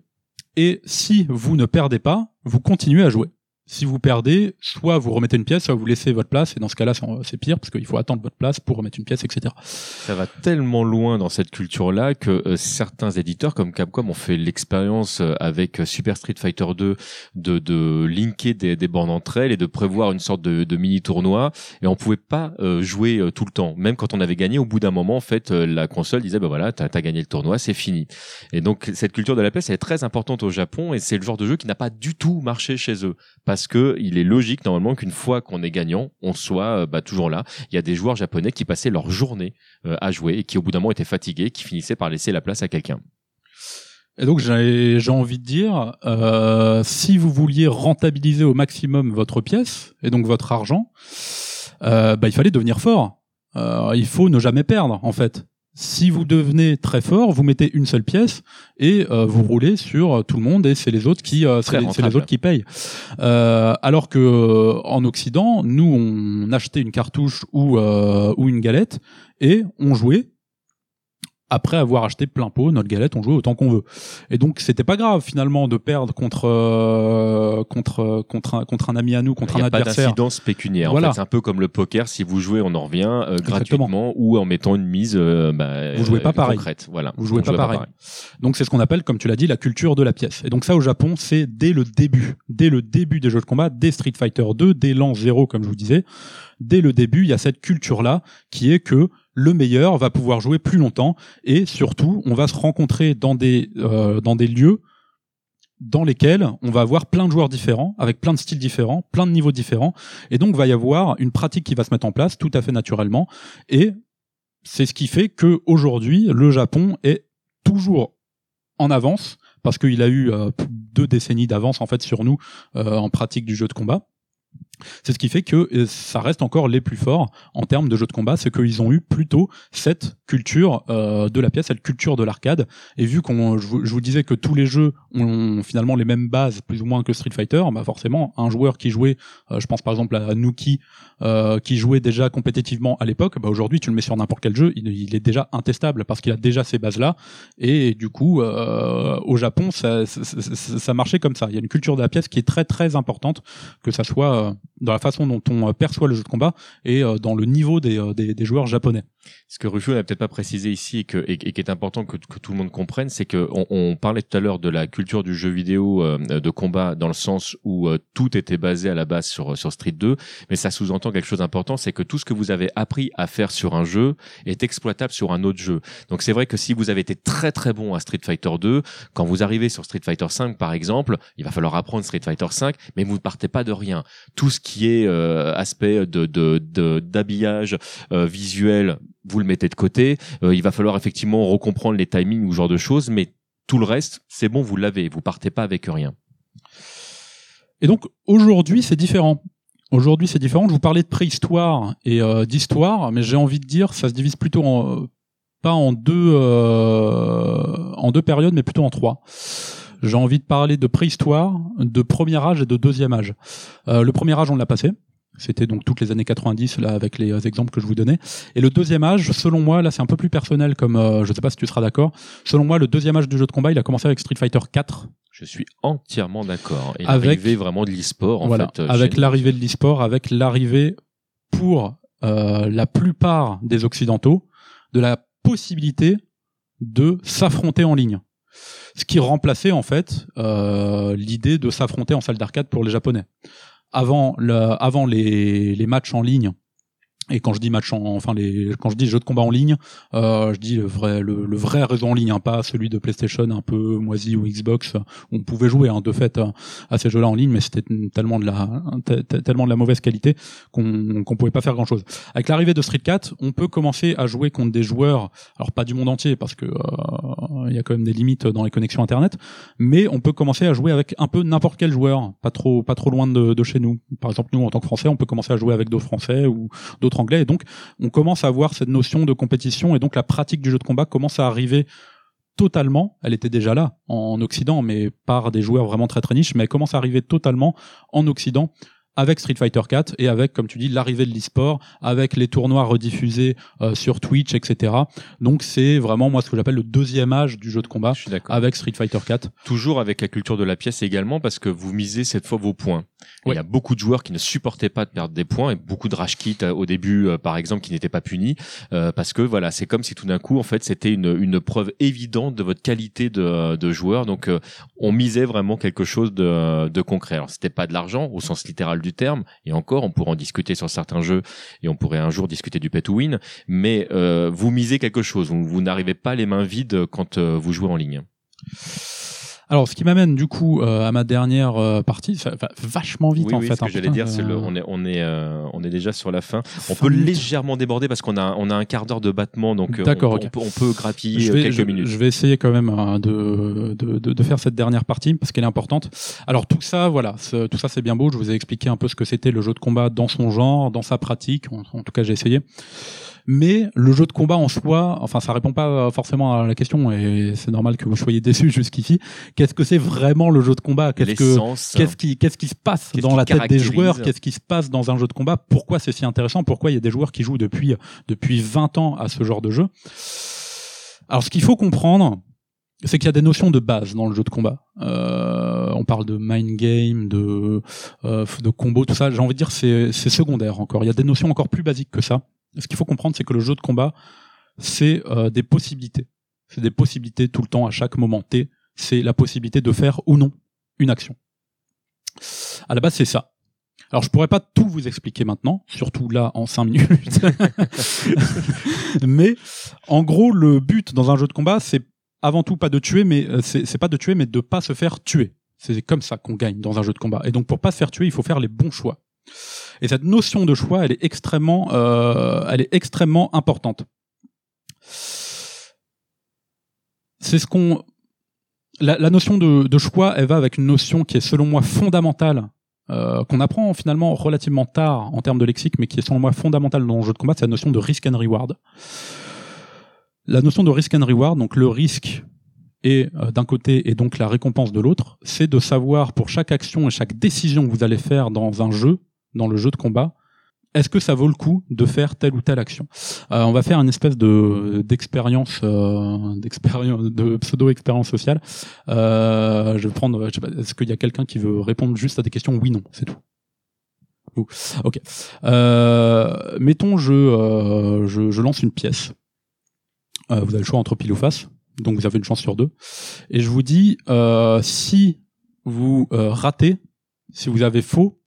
et si vous ne perdez pas, vous continuez à jouer. Si vous perdez, soit vous remettez une pièce, soit vous laissez votre place, et dans ce cas-là, c'est- pire, parce qu'il faut attendre votre place pour remettre une pièce, etc. Ça va tellement loin dans cette culture-là que euh, certains éditeurs comme Capcom ont fait l'expérience euh, avec euh, Super Street Fighter 2 de, linker des, des bornes entre elles et de prévoir une sorte de, de mini tournoi. Et on pouvait pas jouer tout le temps. Même quand on avait gagné, au bout d'un moment, en fait, la console disait bah voilà, t'as as gagné le tournoi, c'est fini. Et donc cette culture de la pièce elle est très importante au Japon et c'est le genre de jeu qui n'a pas du tout marché chez eux que il est logique normalement qu'une fois qu'on est gagnant, on soit euh, bah, toujours là. Il y a des joueurs japonais qui passaient leur journée euh, à jouer et qui au bout d'un moment étaient fatigués, qui finissaient par laisser la place à quelqu'un. Et donc j'ai envie de dire, euh, si vous vouliez rentabiliser au maximum votre pièce et donc votre argent, bah, il fallait devenir fort. Il faut ne jamais perdre en fait. Si vous devenez très fort, vous mettez une seule pièce et euh, vous roulez sur euh, tout le monde et c'est les autres qui euh, c'est les, autres qui payent. Euh, alors que en Occident, nous on achetait une cartouche ou ou une galette et on jouait après avoir acheté plein pot notre galette, on jouait autant qu'on veut. Et donc c'était pas grave finalement de perdre contre euh, contre contre un, contre un ami à nous, contre Il n'y un a pas adversaire. d'incidence pécuniaire. Voilà. En fait, c'est un peu comme le poker. Si vous jouez, on en revient euh, gratuitement ou en mettant une mise. euh, bah, Vous jouez pas euh, pareil. Concrète. Voilà. Vous jouez On pas pareil. Donc c'est ce qu'on appelle, comme tu l'as dit, la culture de la pièce. Et donc ça au Japon, c'est dès le début, dès le début des jeux de combat, dès Street Fighter 2, dès l'an 0 comme je vous disais, dès le début, il y a cette culture là qui est que le meilleur va pouvoir jouer plus longtemps et surtout, on va se rencontrer dans des euh, dans des lieux dans lesquels on va avoir plein de joueurs différents, avec plein de styles différents, plein de niveaux différents, et donc va y avoir une pratique qui va se mettre en place tout à fait naturellement, et c'est ce qui fait que aujourd'hui le Japon est toujours en avance parce qu'il a eu euh, deux décennies d'avance en fait sur nous euh, en pratique du jeu de combat. C'est ce qui fait que euh, ça reste encore les plus forts en termes de jeux de combat, c'est qu'ils ont eu plutôt cette culture euh, de la pièce, cette culture de l'arcade. Et vu qu'on, je, vous- disais que tous les jeux ont finalement les mêmes bases, plus ou moins que Street Fighter, bah forcément, un joueur qui jouait, euh, je pense par exemple à Nuki, euh, qui jouait déjà compétitivement à l'époque, bah aujourd'hui tu le mets sur n'importe quel jeu, il, est déjà intestable parce qu'il a déjà ces bases-là. Et du coup, euh, au Japon, ça, marchait comme ça. Il y a une culture de la pièce qui est très très importante, que ça soit euh, dans la façon dont on perçoit le jeu de combat et dans le niveau des joueurs japonais. Ce que Rufio n'a peut-être pas précisé ici et, que, et, et qui est important que, tout le monde comprenne, c'est que on, parlait tout à l'heure de la culture du jeu vidéo euh, de combat dans le sens où euh, tout était basé à la base sur, sur Street 2, mais ça sous-entend quelque chose d'important, c'est que tout ce que vous avez appris à faire sur un jeu est exploitable sur un autre jeu. Donc c'est vrai que si vous avez été très très bon à Street Fighter 2, quand vous arrivez sur Street Fighter 5 par exemple, il va falloir apprendre Street Fighter 5, mais vous ne partez pas de rien. Tout ce qui est euh, aspect de de- de- d'habillage euh, visuel, vous le mettez de côté. Euh, il va falloir effectivement recomprendre les timings ou ce genre de choses, mais tout le reste, c'est bon, vous l'avez. Vous partez pas avec rien. Et donc aujourd'hui, c'est différent. Aujourd'hui, c'est différent. Je vous parlais de préhistoire et euh, d'histoire, mais j'ai envie de dire, ça se divise plutôt en, pas en deux, euh, en deux périodes, mais plutôt en trois. J'ai envie de parler de préhistoire, de premier âge et de deuxième âge. Euh, le premier âge, on l'a passé. C'était donc toutes les années 90 là avec les exemples que je vous donnais. Et le deuxième âge, selon moi, là c'est un peu plus personnel comme euh, je sais pas si tu seras d'accord. Selon moi, le deuxième âge du jeu de combat, il a commencé avec Street Fighter 4. Je suis entièrement d'accord. Et Avec- l'arrivée vraiment de l'e-sport, en voilà, fait. euh, avec l'arrivée de l'e-sport, avec l'arrivée pour euh, la plupart des occidentaux de la possibilité de s'affronter en ligne. Ce qui remplaçait en fait euh, l'idée de s'affronter en salle d'arcade pour les Japonais. Avant, le, avant les, les matchs en ligne, et quand je dis match en, enfin les, quand je dis jeu de combat en ligne, euh, je dis le vrai, le, le vrai réseau en ligne, hein, pas celui de PlayStation un peu moisi ou Xbox. où On pouvait jouer hein, de fait à, ces jeux-là en ligne, mais c'était tellement de la, te- te- tellement de la mauvaise qualité qu'on qu'on pouvait pas faire grand-chose. Avec l'arrivée de Street 4, on peut commencer à jouer contre des joueurs, alors pas du monde entier parce que euh, il y a quand même des limites dans les connexions internet, mais on peut commencer à jouer avec un peu n'importe quel joueur, pas trop, pas trop loin de, de chez nous. Par exemple, nous en tant que Français, on peut commencer à jouer avec d'autres Français ou d'autres Et donc on commence à avoir cette notion de compétition, et donc la pratique du jeu de combat commence à arriver totalement, elle était déjà là en Occident, mais par des joueurs vraiment très très niches, mais elle commence à arriver totalement en Occident avec Street Fighter 4 et avec, comme tu dis, l'arrivée de l'e-sport, avec les tournois rediffusés euh, sur Twitch, etc. Donc c'est vraiment moi ce que j'appelle le deuxième âge du jeu de combat Je suis avec Street Fighter 4. Toujours avec la culture de la pièce également, parce que vous misez cette fois vos points. Il y a beaucoup de joueurs qui ne supportaient pas de perdre des points et beaucoup de rage euh, au début, euh, par exemple, qui n'étaient pas punis, euh, parce que voilà, c'est comme si tout d'un coup, en fait, c'était une, une preuve évidente de votre qualité de, de joueur. Donc, euh, on misait vraiment quelque chose de, de concret. Alors, c'était pas de l'argent au sens littéral du terme, et encore, on pourrait en discuter sur certains jeux, et on pourrait un jour discuter du pay win, mais euh, vous misez quelque chose. Vous, vous n'arrivez pas les mains vides quand euh, vous jouez en ligne. Alors ce qui m'amène du coup euh, à ma dernière euh, partie, ça va vachement vite oui, en oui, fait. ce que hein, j'allais putain, dire, c'est le, euh, on est, on est, euh, on est déjà sur la fin. On peut minutes. légèrement déborder parce qu'on a, on a un quart d'heure de battement, donc euh, D'accord, on, on peut, on peut grappiller je euh, vais, quelques je, minutes. je vais essayer quand même euh, de, de, de, de faire cette dernière partie parce qu'elle est importante. Alors tout ça, voilà, tout ça c'est bien beau. Je vous ai expliqué un peu ce que c'était le jeu de combat dans son genre, dans sa pratique. En, en tout cas, j'ai essayé. Mais le jeu de combat en soi, enfin, ça répond pas forcément à la question et c'est normal que vous soyez déçus jusqu'ici. Qu'est-ce que c'est vraiment le jeu de combat? Qu'est-ce que L'essence. Qu'est-ce qui, qu'est-ce qui se passe dans la tête des joueurs? Qu'est-ce qui se passe dans un jeu de combat? Pourquoi c'est si intéressant? Pourquoi il y a des joueurs qui jouent depuis depuis 20 ans à ce genre de jeu? Alors, ce qu'il faut comprendre, c'est qu'il y a des notions de base dans le jeu de combat. Euh, on parle de mind game, de euh, de combo, tout ça. J'ai envie de dire c'est c'est secondaire encore. Il y a des notions encore plus basiques que ça. Ce qu'il faut comprendre, c'est que le jeu de combat, c'est euh, des possibilités. C'est des possibilités tout le temps, à chaque moment T. C'est la possibilité de faire ou non une action. À la base, c'est ça. Alors, je pourrais pas tout vous expliquer maintenant, surtout là en 5 minutes. mais en gros, le but dans un jeu de combat, c'est avant tout pas de tuer, mais euh, c'est pas de tuer, mais de pas se faire tuer. C'est comme ça qu'on gagne dans un jeu de combat. Et donc, pour pas se faire tuer, il faut faire les bons choix. Et cette notion de choix, elle est extrêmement, euh, elle est extrêmement importante. C'est ce qu'on, la, notion de, de choix, elle va avec une notion qui est selon moi fondamentale, euh, qu'on apprend finalement relativement tard en termes de lexique, mais qui est selon moi fondamentale dans le jeu de combat, c'est la notion de risk and reward. La notion de risk and reward, donc le risque et euh, d'un côté et donc la récompense de l'autre, c'est de savoir pour chaque action et chaque décision que vous allez faire dans un jeu, dans le jeu de combat, est-ce que ça vaut le coup de faire telle ou telle action? Euh, On va faire une espèce de d'expérience, euh, d'expérience, de pseudo expérience sociale. Euh, je vais prendre, je sais pas, est-ce qu'il y a quelqu'un qui veut répondre juste à des questions Oui, non, c'est tout. Ok. Euh, mettons, je, euh, je je lance une pièce. Euh, vous avez le choix entre pile ou face, donc vous avez une chance sur deux. Et je vous dis, si vous ratez, si vous avez faux,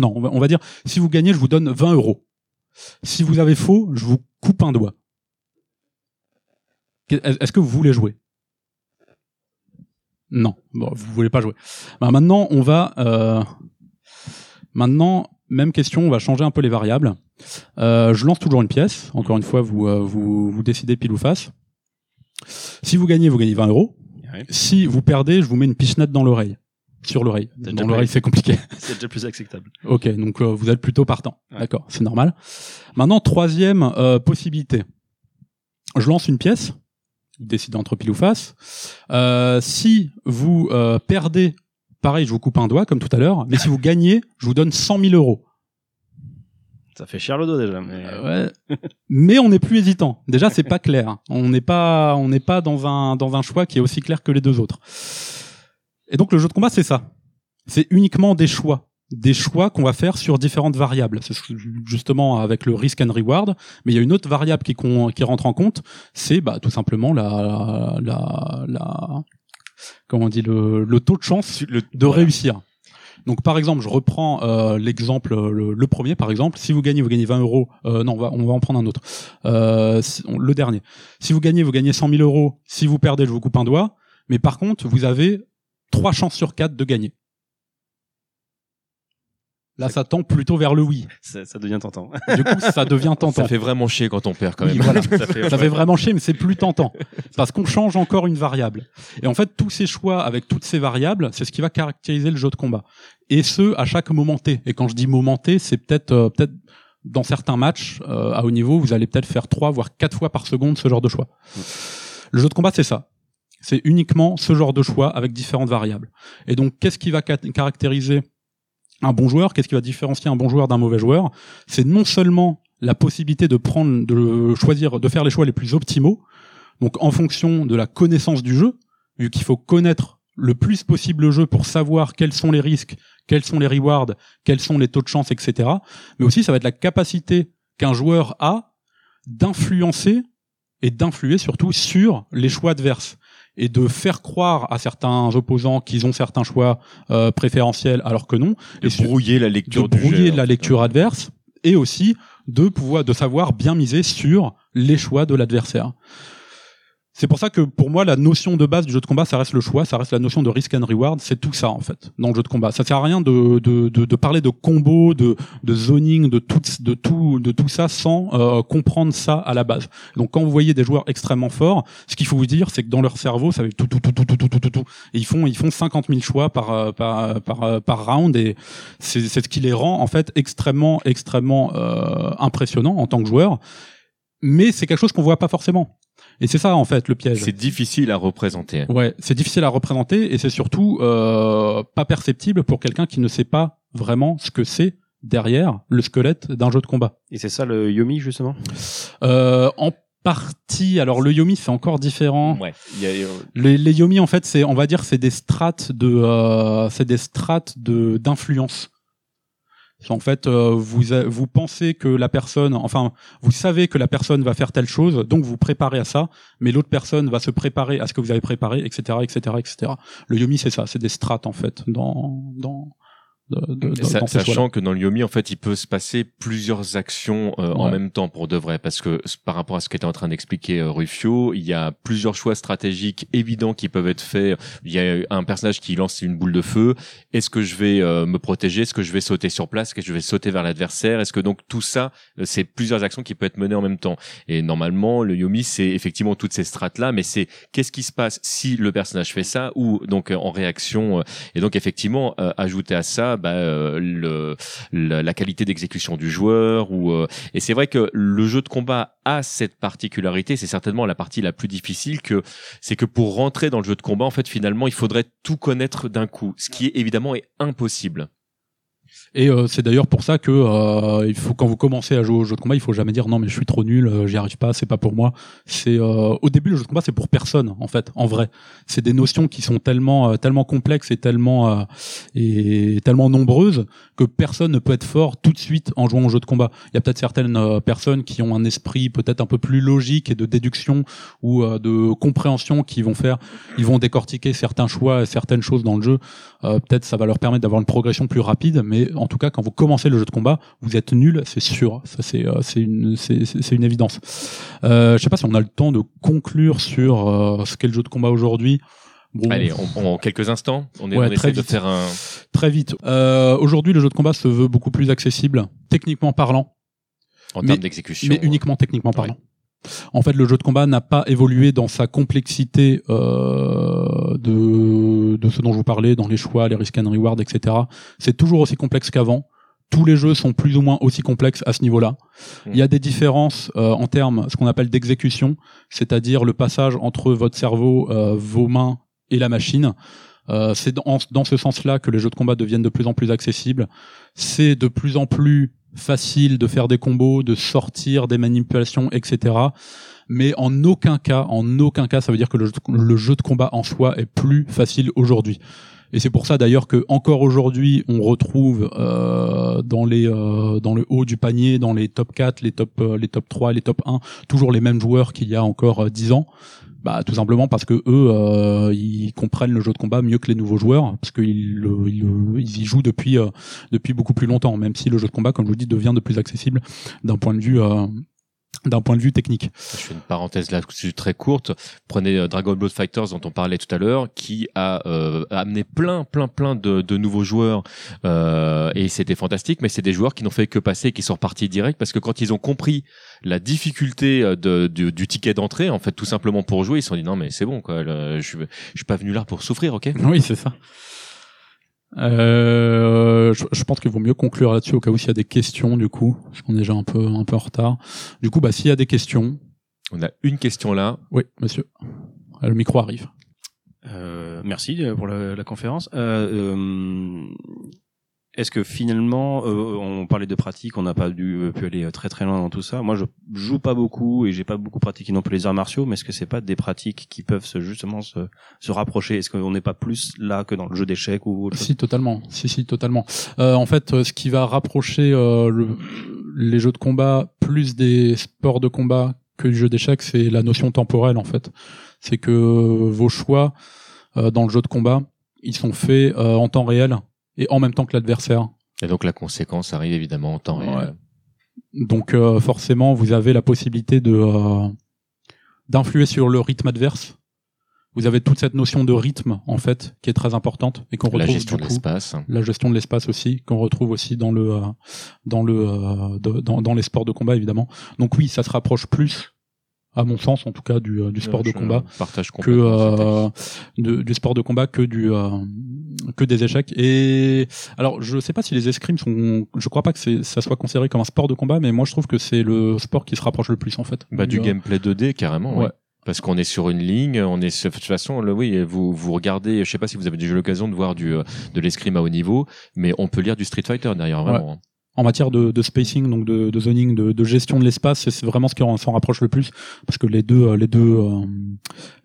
non, on va, on va dire, si vous gagnez, je vous donne 20 euros. Si vous avez faux, je vous coupe un doigt. Est-ce que vous voulez jouer? Non, bon, vous voulez pas jouer. Ben, maintenant, on va. euh, maintenant, même question, on va changer un peu les variables. Euh, je lance toujours une pièce. Encore une fois, vous, euh, vous, vous décidez pile ou face. Si vous gagnez, vous gagnez 20 euros. Si vous perdez, je vous mets une pichenette dans l'oreille. Sur l'oreille. Dans l'oreille, c'est compliqué. C'est déjà plus acceptable. Ok, donc euh, vous êtes plutôt partant. Ouais. D'accord, c'est normal. Maintenant, troisième euh, possibilité. Je lance une pièce. Vous décidez entre pile ou face. Euh, si vous perdez, pareil, je vous coupe un doigt comme tout à l'heure. Mais si vous gagnez, je vous donne 100 000 euros. Ça fait cher le dos déjà. Mais, Euh, ouais. mais on n'est plus hésitant. Déjà, c'est pas clair. On n'est pas, on n'est pas dans un dans un choix qui est aussi clair que les deux autres. Et donc le jeu de combat, c'est ça. C'est uniquement des choix, des choix qu'on va faire sur différentes variables. C'est justement avec le risk and reward. Mais il y a une autre variable qui rentre en compte, c'est bah tout simplement la la la comment on dit le, le taux de chance Le- de voilà. réussir. Donc par exemple, je reprends euh, l'exemple, le, le premier par exemple. Si vous gagnez, vous gagnez 20 euros. Euh, non, on va, on va en prendre un autre. Euh, si- on- le dernier. Si vous gagnez, vous gagnez 100 000 euros. Si vous perdez, je vous coupe un doigt. Mais par contre, vous avez trois chances sur quatre de gagner. Là, ça tend plutôt vers le oui. ça, ça devient tentant. Du coup, ça devient tentant. Ça fait vraiment chier quand on perd quand Oui, même. voilà. ça fait, Ça fait vraiment chier, mais c'est plus tentant. Parce qu'on change encore une variable. Et en fait, tous ces choix avec toutes ces variables, c'est ce qui va caractériser le jeu de combat. Et ce, à chaque moment T. Et quand je dis moment T, c'est peut-être, euh, peut-être dans certains matchs euh, à haut niveau, vous allez peut-être faire trois voire quatre fois par seconde ce genre de choix. Le jeu de combat, c'est ça. C'est uniquement ce genre de choix avec différentes variables. Et donc, qu'est-ce qui va ca- caractériser un bon joueur? Qu'est-ce qui va différencier un bon joueur d'un mauvais joueur? C'est non seulement la possibilité de prendre, de choisir, de faire les choix les plus optimaux, donc en fonction de la connaissance du jeu, vu qu'il faut connaître le plus possible le jeu pour savoir quels sont les risques, quels sont les rewards, quels sont les taux de chance, etc. Mais aussi, ça va être la capacité qu'un joueur a d'influencer et d'influer surtout sur les choix adverses et de faire croire à certains opposants qu'ils ont certains choix euh, préférentiels alors que non de et brouiller la lecture de du brouiller la lecture adverse et aussi de pouvoir de savoir bien miser sur les choix de l'adversaire. C'est pour ça que pour moi la notion de base du jeu de combat ça reste le choix, ça reste la notion de risk and reward, c'est tout ça en fait dans le jeu de combat. Ça sert à rien de de, de, de parler de combo, de de zoning, de tout de tout de tout ça sans euh, comprendre ça à la base. Donc quand vous voyez des joueurs extrêmement forts, ce qu'il faut vous dire c'est que dans leur cerveau ça fait tout tout tout tout tout tout tout tout, tout. et ils font ils font 50 000 choix par euh, par par euh, par round et c'est c'est ce qui les rend en fait extrêmement extrêmement euh, impressionnants en tant que joueurs. Mais c'est quelque chose qu'on voit pas forcément. Et c'est ça en fait le piège. C'est difficile à représenter. Ouais, c'est difficile à représenter et c'est surtout euh, pas perceptible pour quelqu'un qui ne sait pas vraiment ce que c'est derrière le squelette d'un jeu de combat. Et c'est ça le Yomi justement? Euh, en partie, alors le Yomi c'est encore différent. Ouais. Il y a, Les, les Yomi en fait c'est, on va dire, c'est des strates de, euh, c'est des strates de d'influence. En fait, euh, vous vous pensez que la personne, enfin, vous savez que la personne va faire telle chose, donc vous préparez à ça, mais l'autre personne va se préparer à ce que vous avez préparé, etc., etc., etc. Le Yomi c'est ça, c'est des strates en fait dans dans de, de- Sa- sachant que dans le Yomi, en fait, il peut se passer plusieurs actions euh, en même temps pour de vrai, parce que par rapport à ce qu'était en train d'expliquer euh, Rufio, il y a plusieurs choix stratégiques évidents qui peuvent être faits. Il y a un personnage qui lance une boule de feu. Est-ce que je vais euh, me protéger? Est-ce que je vais sauter sur place? Est-ce que je vais sauter vers l'adversaire? Est-ce que donc tout ça, euh, c'est plusieurs actions qui peuvent être menées en même temps? Et normalement, le Yomi, c'est effectivement toutes ces strates-là, mais c'est qu'est-ce qui se passe si le personnage fait ça ou donc euh, en réaction. euh, et donc effectivement, euh, ajouter à ça, bah, euh, le, la, la qualité d'exécution du joueur ou euh, et c'est vrai que le jeu de combat a cette particularité, c'est certainement la partie la plus difficile que c'est que pour rentrer dans le jeu de combat, en fait, finalement, il faudrait tout connaître d'un coup, ce qui évidemment est impossible. Et euh, c'est d'ailleurs pour ça que euh, il faut quand vous commencez à jouer au jeu de combat, il faut jamais dire non mais je suis trop nul, euh, j'y arrive pas, c'est pas pour moi. C'est euh, au début le jeu de combat c'est pour personne en fait, en vrai. C'est des notions qui sont tellement euh, tellement complexes et tellement et tellement nombreuses que personne ne peut être fort tout de suite en jouant au jeu de combat. Il y a peut-être certaines personnes qui ont un esprit peut-être un peu plus logique et de déduction ou de compréhension qui vont faire, ils vont décortiquer certains choix, et certaines choses dans le jeu. Peut-être ça va leur permettre d'avoir une progression plus rapide, mais en tout cas, quand vous commencez le jeu de combat, vous êtes nul, c'est sûr. Ça, c'est euh, c'est une évidence. Euh, je sais pas si on a le temps de conclure sur euh, ce qu'est le jeu de combat aujourd'hui. Bon, Allez, en quelques instants, on, est, Ouais, on très essaie de vite. faire un. très vite. Euh, aujourd'hui, le jeu de combat se veut beaucoup plus accessible, techniquement parlant, En Mais- termes d'exécution. mais uniquement techniquement parlant. En fait, le jeu de combat n'a pas évolué dans sa complexité euh, de, de ce dont je vous parlais, dans les choix, les risk and reward, etc. C'est toujours aussi complexe qu'avant. Tous les jeux sont plus ou moins aussi complexes à ce niveau-là. Il y a des différences euh, en termes, ce qu'on appelle d'exécution, c'est-à-dire le passage entre votre cerveau, euh, vos mains et la machine. Euh, c'est dans, dans ce sens-là que les jeux de combat deviennent de plus en plus accessibles. C'est de plus en plus facile de faire des combos, de sortir des manipulations, etc. Mais en aucun cas, en aucun cas, ça veut dire que le jeu, de combat en soi est plus facile aujourd'hui. Et c'est pour ça d'ailleurs que encore aujourd'hui, on retrouve euh, dans les euh, dans le haut du panier, dans les top 4, les top euh, les top 3, les top 1, toujours les mêmes joueurs qu'il y a encore euh, 10 ans. Bah tout simplement parce que eux euh, ils comprennent le jeu de combat mieux que les nouveaux joueurs parce qu'ils ils, ils y jouent depuis euh, depuis beaucoup plus longtemps même si le jeu de combat comme je vous dis devient de plus accessible d'un point de vue euh, d'un point de vue technique. Je fais une parenthèse là-dessus très courte. Prenez euh, Dragon Ball Fighters dont on parlait tout à l'heure, qui a euh, amené plein, plein, plein de, de nouveaux joueurs euh, et c'était fantastique. Mais c'est des joueurs qui n'ont fait que passer, qui sont repartis direct parce que quand ils ont compris la difficulté euh, de, du, du ticket d'entrée, en fait, tout simplement pour jouer, ils se sont dit non mais c'est bon quoi. le- je, je suis pas venu là pour souffrir, ok? Oui, c'est ça. Euh, je, je pense qu'il vaut mieux conclure là-dessus au cas où s'il y a des questions du coup, parce qu'on est déjà un peu un peu en retard. Du coup, bah s'il y a des questions, On a une question là. oui, monsieur, Ah, le micro arrive. Euh, merci euh, pour la, la conférence. Euh, euh, Est-ce que finalement, euh, on parlait de pratique, on n'a pas dû, euh, pu aller euh, très très loin dans tout ça. Moi, je joue pas beaucoup et j'ai pas beaucoup pratiqué non plus les arts martiaux, mais est-ce que c'est pas des pratiques qui peuvent se, justement se, se rapprocher? Est-ce qu'on n'est pas plus là que dans le jeu d'échecs ou Si totalement, si si totalement. Euh, en fait, euh, ce qui va rapprocher euh, le- les jeux de combat plus des sports de combat que du jeu d'échecs, c'est la notion temporelle en fait. C'est que vos choix dans le jeu de combat, ils sont faits en temps réel et en même temps que l'adversaire. Et donc la conséquence arrive évidemment en temps Ouais. réel. Donc euh, forcément, vous avez la possibilité de euh, d'influer sur le rythme adverse. Vous avez toute cette notion de rythme en fait qui est très importante et qu'on retrouve La gestion du de l'espace. la gestion de l'espace aussi qu'on retrouve aussi dans le euh, dans le euh, de- dans, dans les sports de combat évidemment. Donc oui, ça se rapproche plus à mon sens en tout cas du, euh, du sport de combat Partage que euh, de- du sport de combat que du euh, que des échecs et alors je sais pas si les escrimes sont je crois pas que ça soit considéré comme un sport de combat mais moi je trouve que c'est le sport qui se rapproche le plus en fait Bah, du gameplay 2D carrément. Ouais. ouais. Parce qu'on est sur une ligne, on est de toute façon, le, oui, vous vous regardez, je sais pas si vous avez déjà eu l'occasion de voir du de l'escrime à haut niveau, mais on peut lire du Street Fighter derrière vraiment. hein. En matière de, de spacing, donc de, de zoning, de, de gestion de l'espace, c'est- vraiment ce qui en- s'en rapproche le plus, parce que les deux, euh, les deux, euh,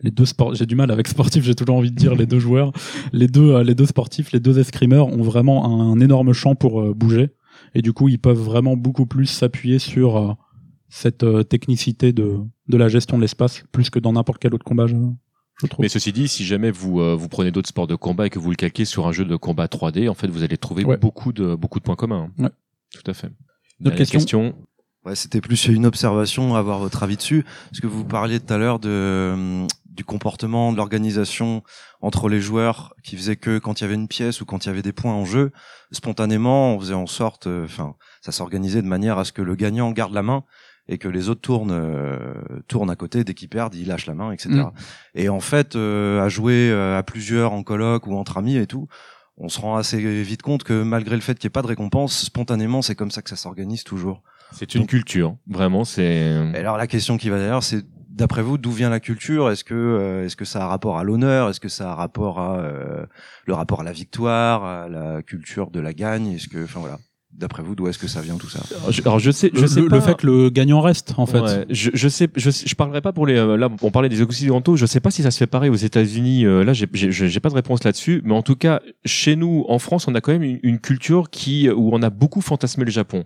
les deux sports, j'ai du mal avec sportif, j'ai toujours envie de dire les deux joueurs, les deux, euh, les deux sportifs, les deux escrimeurs ont vraiment un, énorme champ pour bouger, et du coup ils peuvent vraiment beaucoup plus s'appuyer sur cette technicité de, de la gestion de l'espace, plus que dans n'importe quel autre combat, je. Mais ceci dit, si jamais vous euh, vous prenez d'autres sports de combat et que vous le calquez sur un jeu de combat 3D, en fait, vous allez trouver Ouais. beaucoup de beaucoup de points communs. hein. Ouais. Tout à fait. D'autres questions Ouais, c'était plus une observation, avoir votre avis dessus. Parce que vous parliez tout à l'heure de euh, du comportement, de l'organisation entre les joueurs, qui faisait que quand il y avait une pièce ou quand il y avait des points en jeu, spontanément, on faisait en sorte, euh, enfin, ça s'organisait de manière à ce que le gagnant garde la main et que les autres tournent euh, tournent à côté dès qu'ils perdent, ils lâchent la main, etc. Mm. Et en fait, euh, à jouer euh, à plusieurs en coloc ou entre amis et tout, on se rend assez vite compte que malgré le fait qu'il n'y ait pas de récompense, spontanément, c'est comme ça que ça s'organise toujours. C'est une Donc- culture, vraiment. C'est Et alors la question qui va derrière, c'est d'après vous, d'où vient la culture? Est-ce que euh, est-ce que ça a rapport à l'honneur? Est-ce que ça a rapport à euh, le rapport à la victoire, à la culture de la gagne? Est-ce que, enfin voilà, d'après vous, d'où est-ce que ça vient tout ça Alors, je, alors, je sais, je le, sais le- pas. le fait que le gagnant reste, en fait. Ouais, je, je sais, je, je parlerai pas pour les. euh, Là, on parlait des occidentaux. Je sais pas si ça se fait pareil aux États-Unis. euh, Là, j'ai- j'ai j'ai pas de réponse là-dessus. Mais en tout cas, chez nous, en France, on a quand même une, une culture qui où on a beaucoup fantasmé le Japon.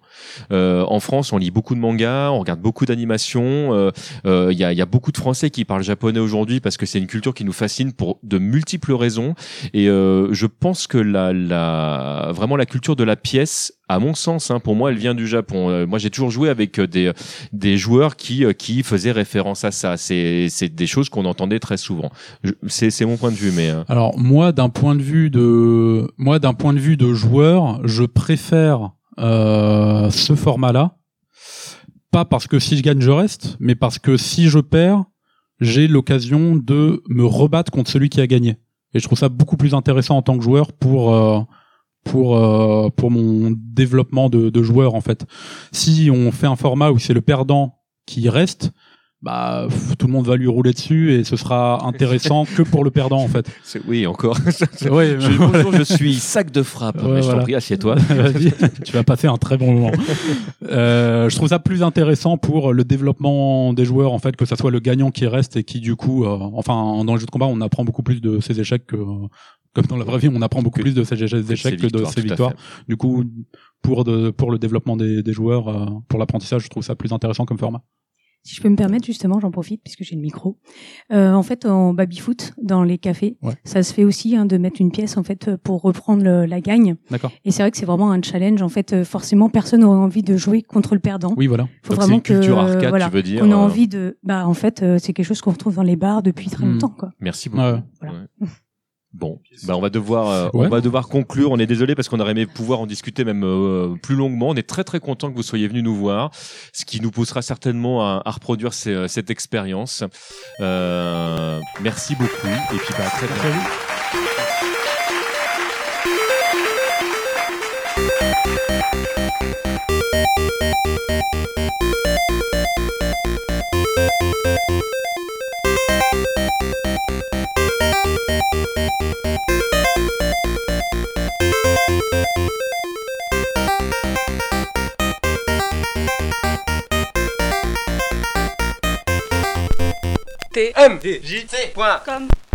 Euh, en France, on lit beaucoup de mangas, on regarde beaucoup d'animations. euh, euh, Il y, a, il y a beaucoup de Français qui parlent japonais aujourd'hui parce que c'est une culture qui nous fascine pour de multiples raisons. Et euh, je pense que la, la vraiment la culture de la pièce, à mon sens, hein, pour moi, elle vient du Japon. Euh, moi, j'ai toujours joué avec euh, des des joueurs qui euh, faisaient référence à ça. C'est des choses qu'on entendait très souvent. C'est mon point de vue, mais euh, Alors moi, d'un point de vue de moi, d'un point de vue de joueur, je préfère euh, ce format-là. Pas parce que si je gagne, je reste, mais parce que si je perds, j'ai l'occasion de me rebattre contre celui qui a gagné. Et je trouve ça beaucoup plus intéressant en tant que joueur pour euh, pour euh, pour mon développement de, de joueur en fait. Si on fait un format où c'est le perdant qui reste, bah pff, tout le monde va lui rouler dessus et ce sera intéressant que pour le perdant en fait. C'est- Oui, encore. Ouais, Je- bonjour, je suis sac de frappe. Ouais, Mais je t'en prie, assieds-toi. Vas-y, tu vas passer un très bon moment. Euh, je trouve ça plus intéressant pour le développement des joueurs, en fait, que ça soit le gagnant qui reste et qui, du coup, euh, enfin, dans les jeux de combat, on apprend beaucoup plus de ses échecs que, comme dans la vraie vie, on apprend beaucoup Que- plus de ses échecs Ses que de ses victoires. Du coup, pour de, pour le développement des, des joueurs, euh, pour l'apprentissage, je trouve ça plus intéressant comme format. Si je peux me permettre, justement, j'en profite puisque j'ai le micro. Euh, en fait, en baby-foot, dans les cafés, Ouais. ça se fait aussi hein, de mettre une pièce en fait pour reprendre le- la gagne. D'accord. Et c'est vrai que c'est vraiment un challenge. En fait, euh, forcément, personne n'aurait envie de jouer contre le perdant. Oui, voilà. faut Donc, vraiment c'est une culture que arcade, voilà, tu veux dire. on a envie de. Bah, en fait, euh, c'est quelque chose qu'on retrouve dans les bars depuis très Hmm. longtemps, quoi. Merci beaucoup. Ouais. Voilà. Ouais. Bon, bah on va devoir, euh, Ouais. on va devoir conclure. On est désolé parce qu'on aurait aimé pouvoir en discuter même euh, plus longuement. On est très très content que vous soyez venus nous voir, ce qui nous poussera certainement à, à reproduire ces- cette expérience. Euh, merci beaucoup et puis bah, à très bientôt. tmdjc.com